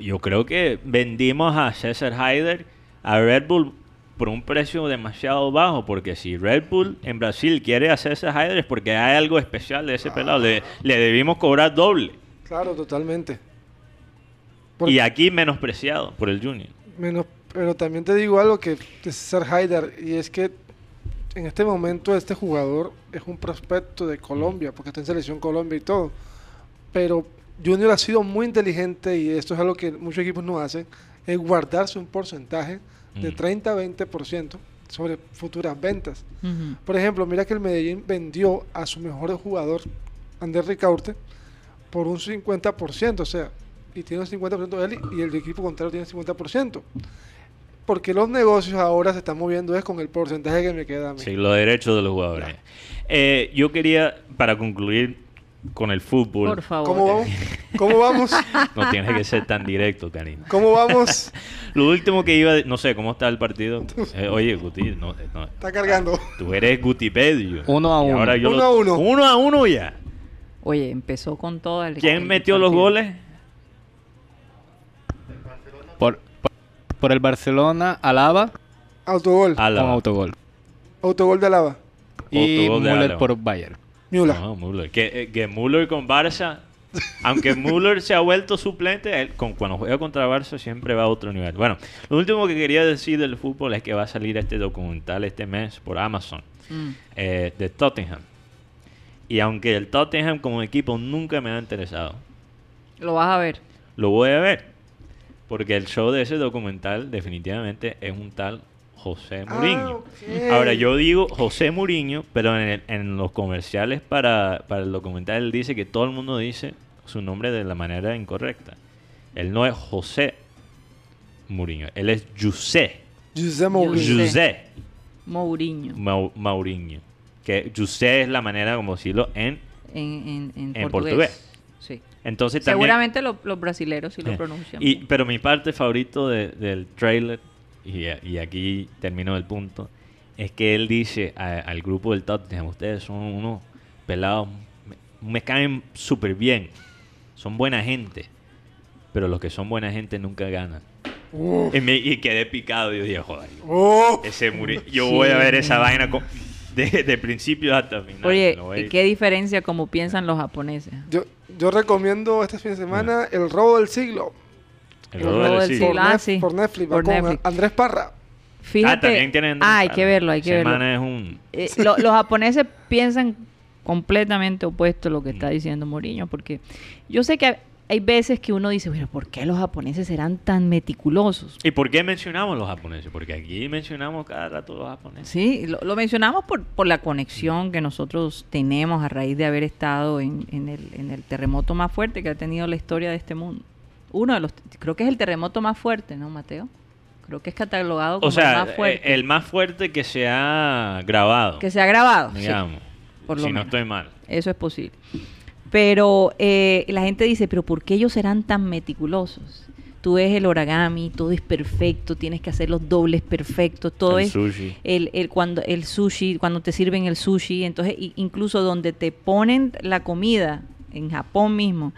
yo creo que vendimos a César Haider a Red Bull por un precio demasiado bajo, porque si Red Bull en Brasil quiere a César Haider es porque hay algo especial de ese pelado, le, le debimos cobrar doble. Claro, totalmente. Y aquí menospreciado por el Junior. Menos, pero también te digo algo que de César Haider, y es que en este momento este jugador es un prospecto de Colombia, porque está en selección Colombia y todo. Pero Junior ha sido muy inteligente, y esto es algo que muchos equipos no hacen, es guardarse un porcentaje de Mm. 30 a 20% sobre futuras ventas. Por ejemplo, mira que el Medellín vendió a su mejor jugador, Andrés Ricaurte, por un 50%, o sea, y tiene un 50% él y el equipo contrario tiene 50%. Porque los negocios ahora se están moviendo es con el porcentaje que me queda a mí. Sí, los derechos de los jugadores. Eh, yo quería, para concluir con el fútbol, Por favor. ¿Cómo vamos? ¿Cómo vamos? no tienes que ser tan directo, cariño. ¿Cómo vamos? Lo último que iba, no sé, ¿cómo está el partido? Eh, oye, Guti, no, no, Está cargando. tú eres Gutipedio. Uno a uno. ahora yo Uno lo- a uno. Uno a uno ya. Oye, empezó con todo el. ¿Quién el metió los goles? Por, por, el Barcelona, Alaba Autogol. Álava. con autogol. Autogol de Lava. Y Autogol de Müller por Bayern. Müller. No, Müller. Que, eh, que Müller con Barça, aunque Müller se ha vuelto suplente, él con, cuando juega contra Barça siempre va a otro nivel. Bueno, lo último que quería decir del fútbol es que va a salir este documental este mes por Amazon Mm. eh, de Tottenham. Y aunque el Tottenham como equipo nunca me ha interesado, Lo vas a ver. lo voy a ver. Porque el show de ese documental definitivamente es un tal José Ah, Mourinho. ok. Ahora, yo digo José Mourinho, pero en, el- en los comerciales para, para el documental él dice que todo el mundo dice su nombre de la manera incorrecta. Él no es José Mourinho, él es José. José Mourinho. José Mourinho. Mau- Mourinho. Que José es la manera como decirlo en... En, en, en, En portugués. portugués. Entonces también... Seguramente lo- los brasileros sí lo Eh, pronuncian. Y, pero mi parte favorito de- del trailer, y, y aquí termino el punto, es que él dice a- al grupo del Tottenham, ustedes son unos pelados, me, me caen súper bien, son buena gente, pero los que son buena gente nunca ganan. Y, me, y quedé picado, y yo dije, joder, ese Muri- yo Sí. voy a ver esa vaina con- de, de principio hasta final. Oye, me lo voy a- ¿y qué diferencia como piensan los japoneses? Yo, yo recomiendo este fin de semana El robo del siglo. el el robo robo del siglo. Por, Ah, Nef- sí. por Netflix. va Por con Netflix. Andrés Parra. Fíjate. Ah, también tienen... Ah, hay que verlo, hay que verlo. Semana es un... Eh, lo- los japoneses piensan completamente opuesto a lo que está diciendo Mourinho, porque yo sé que hay veces que uno dice, bueno, ¿por qué los japoneses serán tan meticulosos? ¿Y por qué mencionamos los japoneses? Porque aquí mencionamos cada rato los japoneses. Sí, lo, lo mencionamos por, por la conexión que nosotros tenemos a raíz de haber estado en, en el, en el terremoto más fuerte que ha tenido la historia de este mundo. Uno de los, creo que es el terremoto más fuerte, ¿no, Mateo? Creo que es catalogado como O sea, el más fuerte eh, el más fuerte que se ha grabado, que se ha grabado. sí. digamos. por lo si no estoy mal. Eso es posible. Pero eh, la gente dice, pero ¿por qué ellos serán tan meticulosos? Tú ves el origami, todo es perfecto, tienes que hacer los dobles perfectos, todo El es sushi. el, el cuando el sushi, cuando te sirven el sushi, entonces incluso donde te ponen la comida en Japón mismo,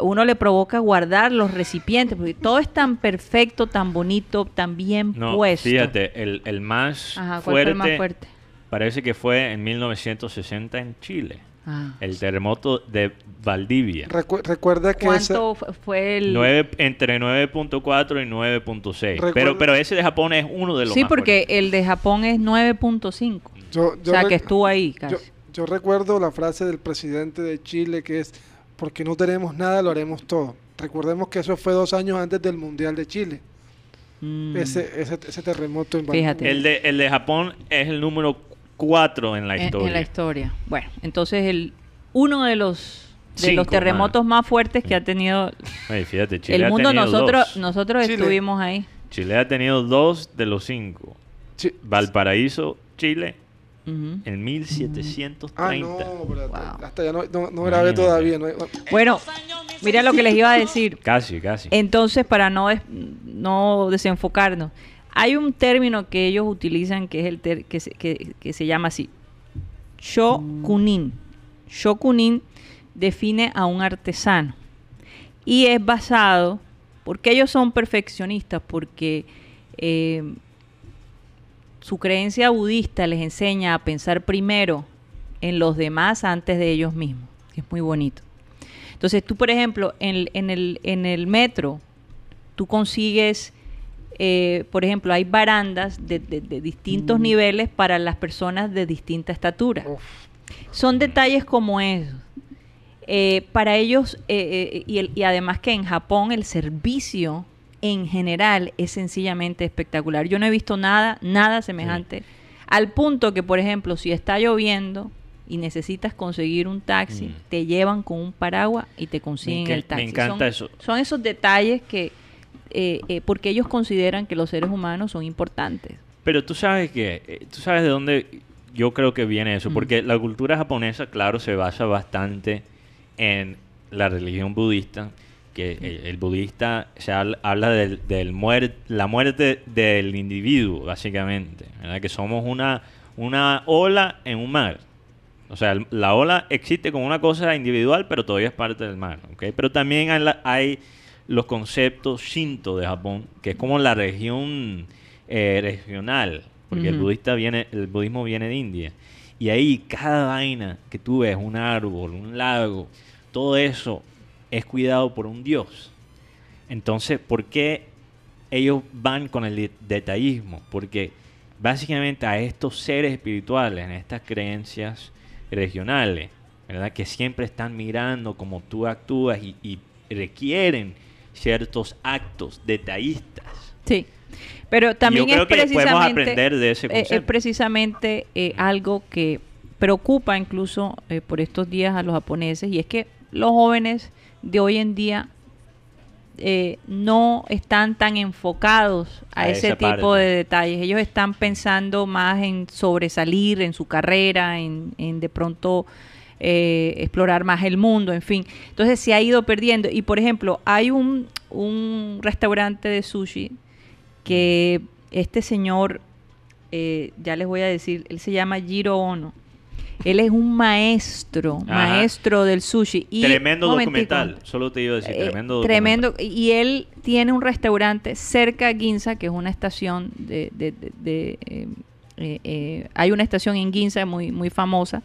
uno le provoca guardar los recipientes, porque todo es tan perfecto, tan bonito, tan bien No, puesto. fíjate, el, el más Ajá, ¿cuál fue fuerte el más fuerte? parece que fue en 1960 en Chile. Ah. El terremoto de Valdivia. Recu- recuerda que ¿Cuánto fu- fue el...? Nueve- entre 9.4 y 9.6. Recuerda- Pero, pero ese de Japón es uno de los Sí, más porque fuertes. el de Japón es 9.5. yo, O yo sea, que estuvo ahí casi. yo, yo recuerdo la frase del presidente de Chile que es, porque no tenemos nada, lo haremos todo. Recordemos que eso fue dos años antes del Mundial de Chile, Mm. ese, ese, ese terremoto en Fíjate. El de, el de Japón es el número 4 en la En- historia. En, la historia. Bueno, entonces el uno de los de Cinco, los terremotos más fuertes que ha tenido Oye, fíjate, Chile el ha mundo, tenido nosotros dos. nosotros Chile. estuvimos ahí. Chile ha tenido dos de los cinco. Valparaíso, Chile, en 1730. Ah, no, pero Wow. hasta ya no, no, no grabé Imagínate. todavía. no- Bueno, mira lo que les iba a decir. Casi, casi. Entonces, para no, des- no desenfocarnos, Hay un término que ellos utilizan que es el ter- que, se, llama así, shokunin. Shokunin define a un artesano y es basado, porque ellos son perfeccionistas, porque eh, su creencia budista les enseña a pensar primero en los demás antes de ellos mismos. Es muy bonito. Entonces tú, por ejemplo, en el metro, tú consigues, eh, por ejemplo, hay barandas de, de- de distintos niveles para las personas de distinta estatura. Son detalles como esos. Eh, para ellos, eh, y, el- y además que en Japón el servicio en general es sencillamente espectacular. Yo no he visto nada, nada semejante. Al punto que, por ejemplo, si está lloviendo y necesitas conseguir un taxi, Mm. te llevan con un paraguas y te consiguen el taxi. me encanta son, eso. Son esos detalles que, eh, eh, porque ellos consideran que los seres humanos son importantes. Pero tú sabes que, eh, tú sabes de dónde yo creo que viene eso, Mm. porque la cultura japonesa, claro, se basa bastante en la religión budista, que el, el budista se habla, del, del muer- la muerte del individuo, básicamente, ¿verdad? que somos una, una ola en un mar. O sea, el- la ola existe como una cosa individual, pero todavía es parte del mar. ¿ok? Pero también hay, la- hay los conceptos Shinto de Japón, que es como la región eh, regional, porque el budista viene, el budismo viene de India. Y ahí cada vaina que tú ves, un árbol, un lago, todo eso es cuidado por un dios. Entonces, ¿por qué ellos van con el de- detallismo? Porque básicamente a estos seres espirituales, en estas creencias regionales, ¿verdad? Que siempre están mirando cómo tú actúas y, y requieren ciertos actos detallistas. Sí. Pero también creo es que podemos precisamente, aprender de ese eh, es precisamente eh, algo que preocupa incluso eh, por estos días a los japoneses y es que los jóvenes de hoy en día eh, no están tan enfocados a, A ese tipo parte. de detalles. Ellos están pensando más en sobresalir en su carrera, en, en de pronto eh, explorar más el mundo, en fin. Entonces se ha ido perdiendo. Y por ejemplo, hay un, un restaurante de sushi que este señor, eh, ya les voy a decir, él se llama Jiro Ono. Él es un maestro, Ajá. maestro del sushi. Y, tremendo documental. Solo te iba a decir, eh, tremendo tremendo. Y él tiene un restaurante cerca de Ginza, que es una estación de... de- de- de, eh, eh, eh, hay una estación en Ginza muy, muy famosa.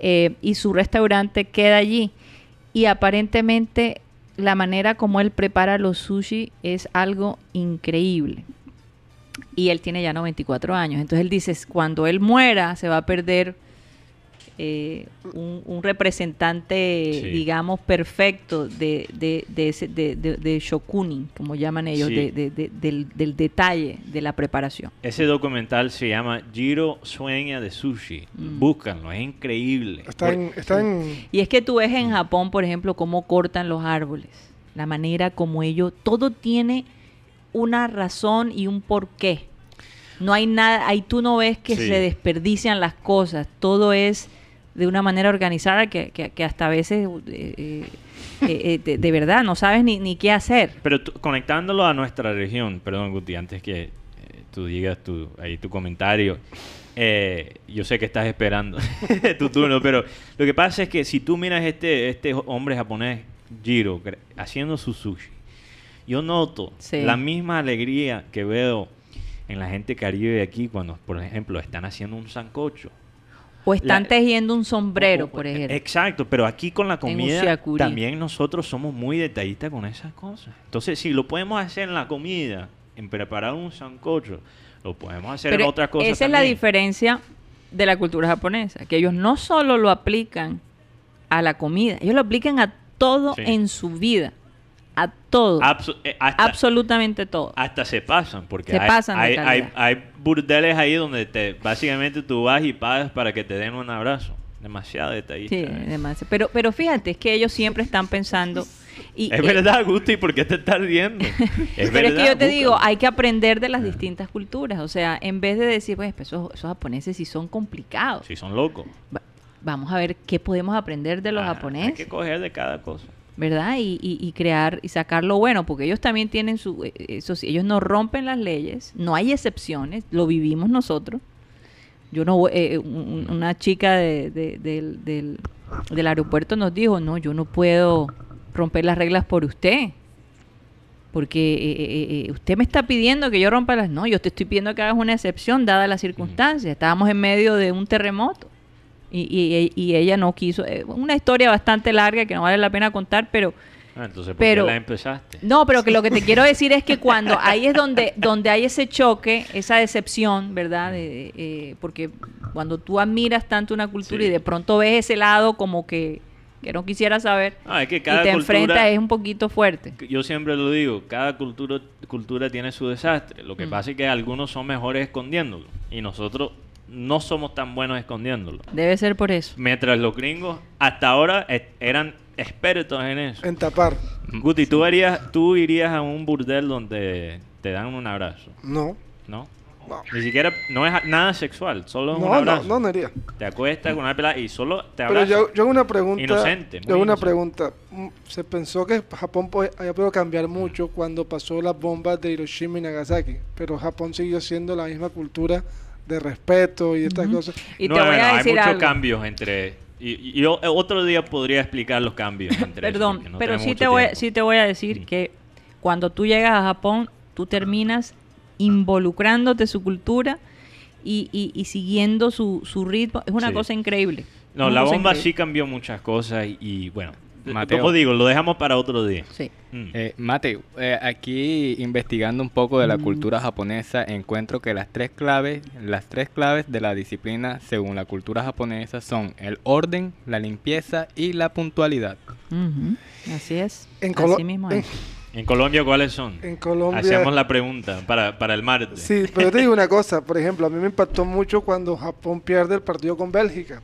Eh, y su restaurante queda allí. Y aparentemente la manera como él prepara los sushi es algo increíble. Y él tiene ya 94 años. Entonces él dice, cuando él muera se va a perder eh, un, un representante, Sí. digamos, perfecto de, de, de, ese- de, de- de shokunin, como llaman ellos, Sí. de- de- de- del, del detalle de la preparación. Ese documental se llama Jiro Sueña de Sushi. Mm. Búscanlo, es increíble. Está en, está en- Y es que tú ves en Japón, por ejemplo, cómo cortan los árboles, la manera como ellos, todo tiene una razón y un porqué. No hay nada, ahí tú no ves que Sí. se desperdician las cosas, todo es de una manera organizada que, que- que hasta a veces eh, eh, eh, de, de verdad no sabes ni, ni qué hacer. Pero tú- conectándolo a nuestra región, perdón Guti, antes que eh, tú digas tu, ahí tu comentario, yo sé que estás esperando tu turno, pero lo que pasa es que si tú miras este, este hombre japonés, Jiro, haciendo su sushi, yo noto Sí. la misma alegría que veo en la gente caribe de aquí cuando, por ejemplo, están haciendo un sancocho. O están La- tejiendo un sombrero, O- o- por ejemplo. Exacto, pero aquí con la comida también nosotros somos muy detallistas con esas cosas. Entonces, si lo podemos hacer en la comida, en preparar un sancocho, lo podemos hacer Pero en otras cosas esa es la diferencia de la cultura japonesa, que ellos no solo lo aplican a la comida, ellos lo aplican a todo Sí. en su vida, a todo, eh, hasta, absolutamente todo. hasta se pasan, porque Se hay, pasan hay, hay, hay burdeles ahí donde te básicamente tú vas y pagas para que te den un abrazo. Demasiado detallista. Sí, ¿eh? demasiado. Pero, pero fíjate, es que ellos siempre están pensando... Y, Es eh, verdad, Gusti, ¿por qué te estás riendo? Es pero es que yo te digo, hay que aprender de las distintas culturas. O sea, en vez de decir, pues, esos, esos japoneses sí son complicados. Si son locos. Va- vamos a ver qué podemos aprender de los Ah, Hay japoneses. que coger de cada cosa. ¿Verdad? Y, y- crear y sacar lo bueno, porque ellos también tienen su, eh, eso sí, ellos no rompen las leyes, no hay excepciones, lo vivimos nosotros. Yo no, eh, un- una chica de- de- del, del- aeropuerto nos dijo, no, yo no puedo romper las reglas por usted, porque eh, eh, eh, usted me está pidiendo que yo rompa las, no, yo te estoy pidiendo que hagas una excepción dada las circunstancias. Estábamos en medio de un terremoto y, y- y ella no quiso. eh, una historia bastante larga que no vale la pena contar, pero Ah, entonces, ¿por Pero- qué la empezaste? no, pero que lo que te quiero decir es que cuando ahí es donde, donde hay ese choque, esa decepción, ¿verdad? De, eh, porque cuando tú admiras tanto una cultura Sí. y de pronto ves ese lado como que, que no quisiera saber Ah, es que y cada te cultura, enfrentas es un poquito fuerte. yo siempre lo digo, cada cultura, cultura tiene su desastre. Lo que Mm. pasa es que algunos son mejores escondiéndolo y nosotros no somos tan buenos escondiéndolo. Debe ser por eso. Mientras los gringos hasta ahora eran expertos en eso. En tapar. Guti, ¿tú, harías, tú irías a un burdel donde te dan un abrazo, No. ¿no? No. Ni siquiera, no es nada sexual, solo es un No, no, abrazo. no, no iría. Te acuestas con una pelada y solo te Pero abrazas. yo, yo hago una pregunta. Inocente, yo hago una pregunta. Mm, Se pensó que Japón había podido cambiar mucho cuando pasó las bombas de Hiroshima y Nagasaki, pero Japón siguió siendo la misma cultura de respeto y estas cosas. Y no, te voy bueno, a hay decir muchos cambios entre... Y, y yo otro día podría explicar los cambios entre Perdón, porque no pero sí te, voy, tiempo. sí te voy a decir Mm. que cuando tú llegas a Japón, tú terminas involucrándote su cultura y, y- y siguiendo su, su ritmo. Es una Sí. cosa increíble. No, Una la bomba increíble. sí cambió muchas cosas y, y, bueno, Mateo. como digo, lo dejamos para otro día. Sí. Mm. Eh, Mate, eh, aquí investigando un poco de la cultura japonesa, encuentro que las tres claves, las tres claves de la disciplina según la cultura japonesa son el orden, la limpieza y la puntualidad. Ujú, Así es. En, Colo- Así mismo en, es. ¿En Colombia cuáles son? en Colombia. Hacemos la pregunta para, para el martes. Sí, pero yo te digo una cosa, por ejemplo, a mí me impactó mucho cuando Japón pierde el partido con Bélgica,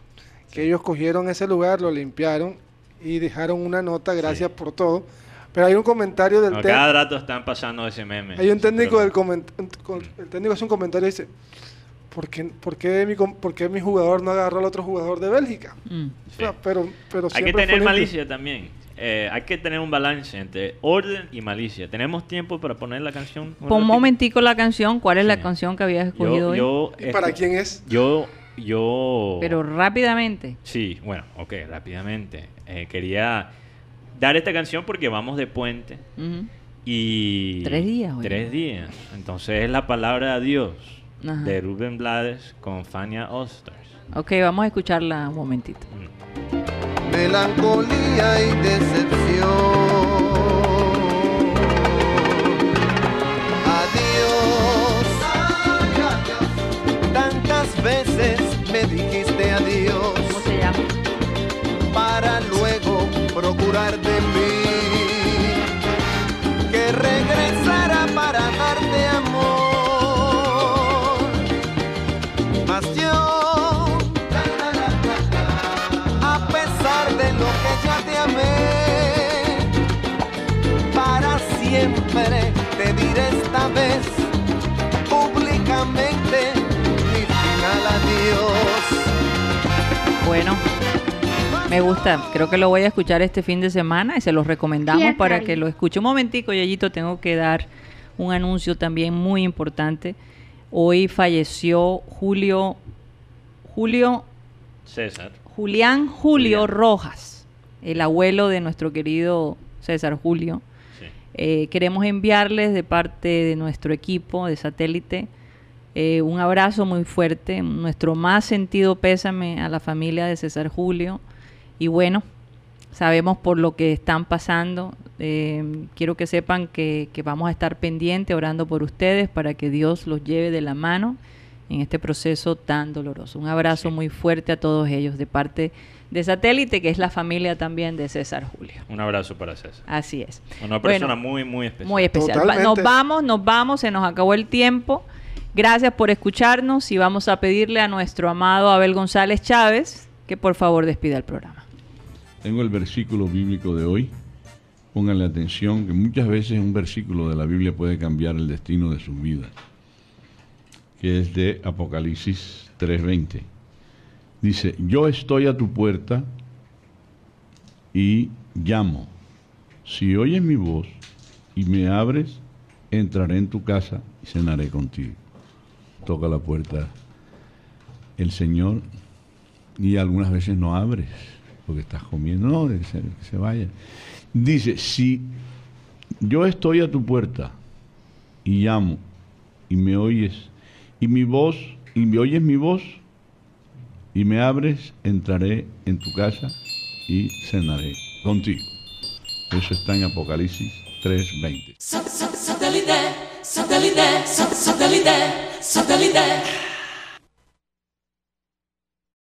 que ellos cogieron ese lugar, lo limpiaron y dejaron una nota, gracias por todo. Pero hay un comentario del No, técnico, cada rato están pasando ese meme. hay un técnico del el técnico hace un comentario y dice, ¿por qué, por qué mi, por qué mi jugador no agarró al otro jugador de Bélgica? Mm. O sea, pero, pero Hay que tener limpio. malicia también. Eh, hay que tener un balance entre orden y malicia. ¿Tenemos tiempo para poner la canción? Pon un momentico la canción. ¿Cuál es la Sí. canción que habías escogido Yo, hoy? yo, ¿Y para escu- quién es? Yo, yo... Pero rápidamente. Sí, bueno, ok, rápidamente. Eh, quería dar esta canción porque vamos de puente y... Tres días, oye. Tres días. Entonces es la palabra de Dios Ajá. de Rubén Blades con Fania Osters. Ok, vamos a escucharla un momentito. melancolía y decepción. Adiós, tantas veces dijiste adiós ¿Cómo se llama? para luego procurar me gusta. Creo que lo voy a escuchar este fin de semana y se los recomendamos Sí, para que lo escuche. Un momentico, Yayito, tengo que dar un anuncio también muy importante. Hoy falleció Julio, Julio, César. Julián Julio Julián. Rojas, el abuelo de nuestro querido César Julio. Sí. Eh, queremos enviarles de parte de nuestro equipo de satélite eh, un abrazo muy fuerte, nuestro más sentido pésame a la familia de César Julio. Y bueno, sabemos por lo que están pasando. Eh, quiero que sepan que, que vamos a estar pendientes, orando por ustedes para que Dios los lleve de la mano en este proceso tan doloroso. Un abrazo Sí. muy fuerte a todos ellos de parte de Satélite, que es la familia también de César Julio. Un abrazo para César. Así es. Una Bueno, persona muy, muy especial. Muy especial. Nos vamos, nos vamos, se nos acabó el tiempo. Gracias por escucharnos y vamos a pedirle a nuestro amado Abel González Chávez que por favor despida el programa. Tengo el versículo bíblico de hoy. Pónganle atención que muchas veces un versículo de la Biblia puede cambiar el destino de sus vidas. Que es de Apocalipsis 3:20. Dice, yo estoy a tu puerta y llamo. si oyes mi voz y me abres, entraré en tu casa y cenaré contigo. Toca la puerta el Señor y algunas veces no abres porque estás comiendo, no, que se, que se vaya. Dice, si yo estoy a tu puerta y llamo y me oyes y mi voz y me oyes mi voz y me abres, entraré en tu casa y cenaré contigo. Eso está en Apocalipsis 3:20.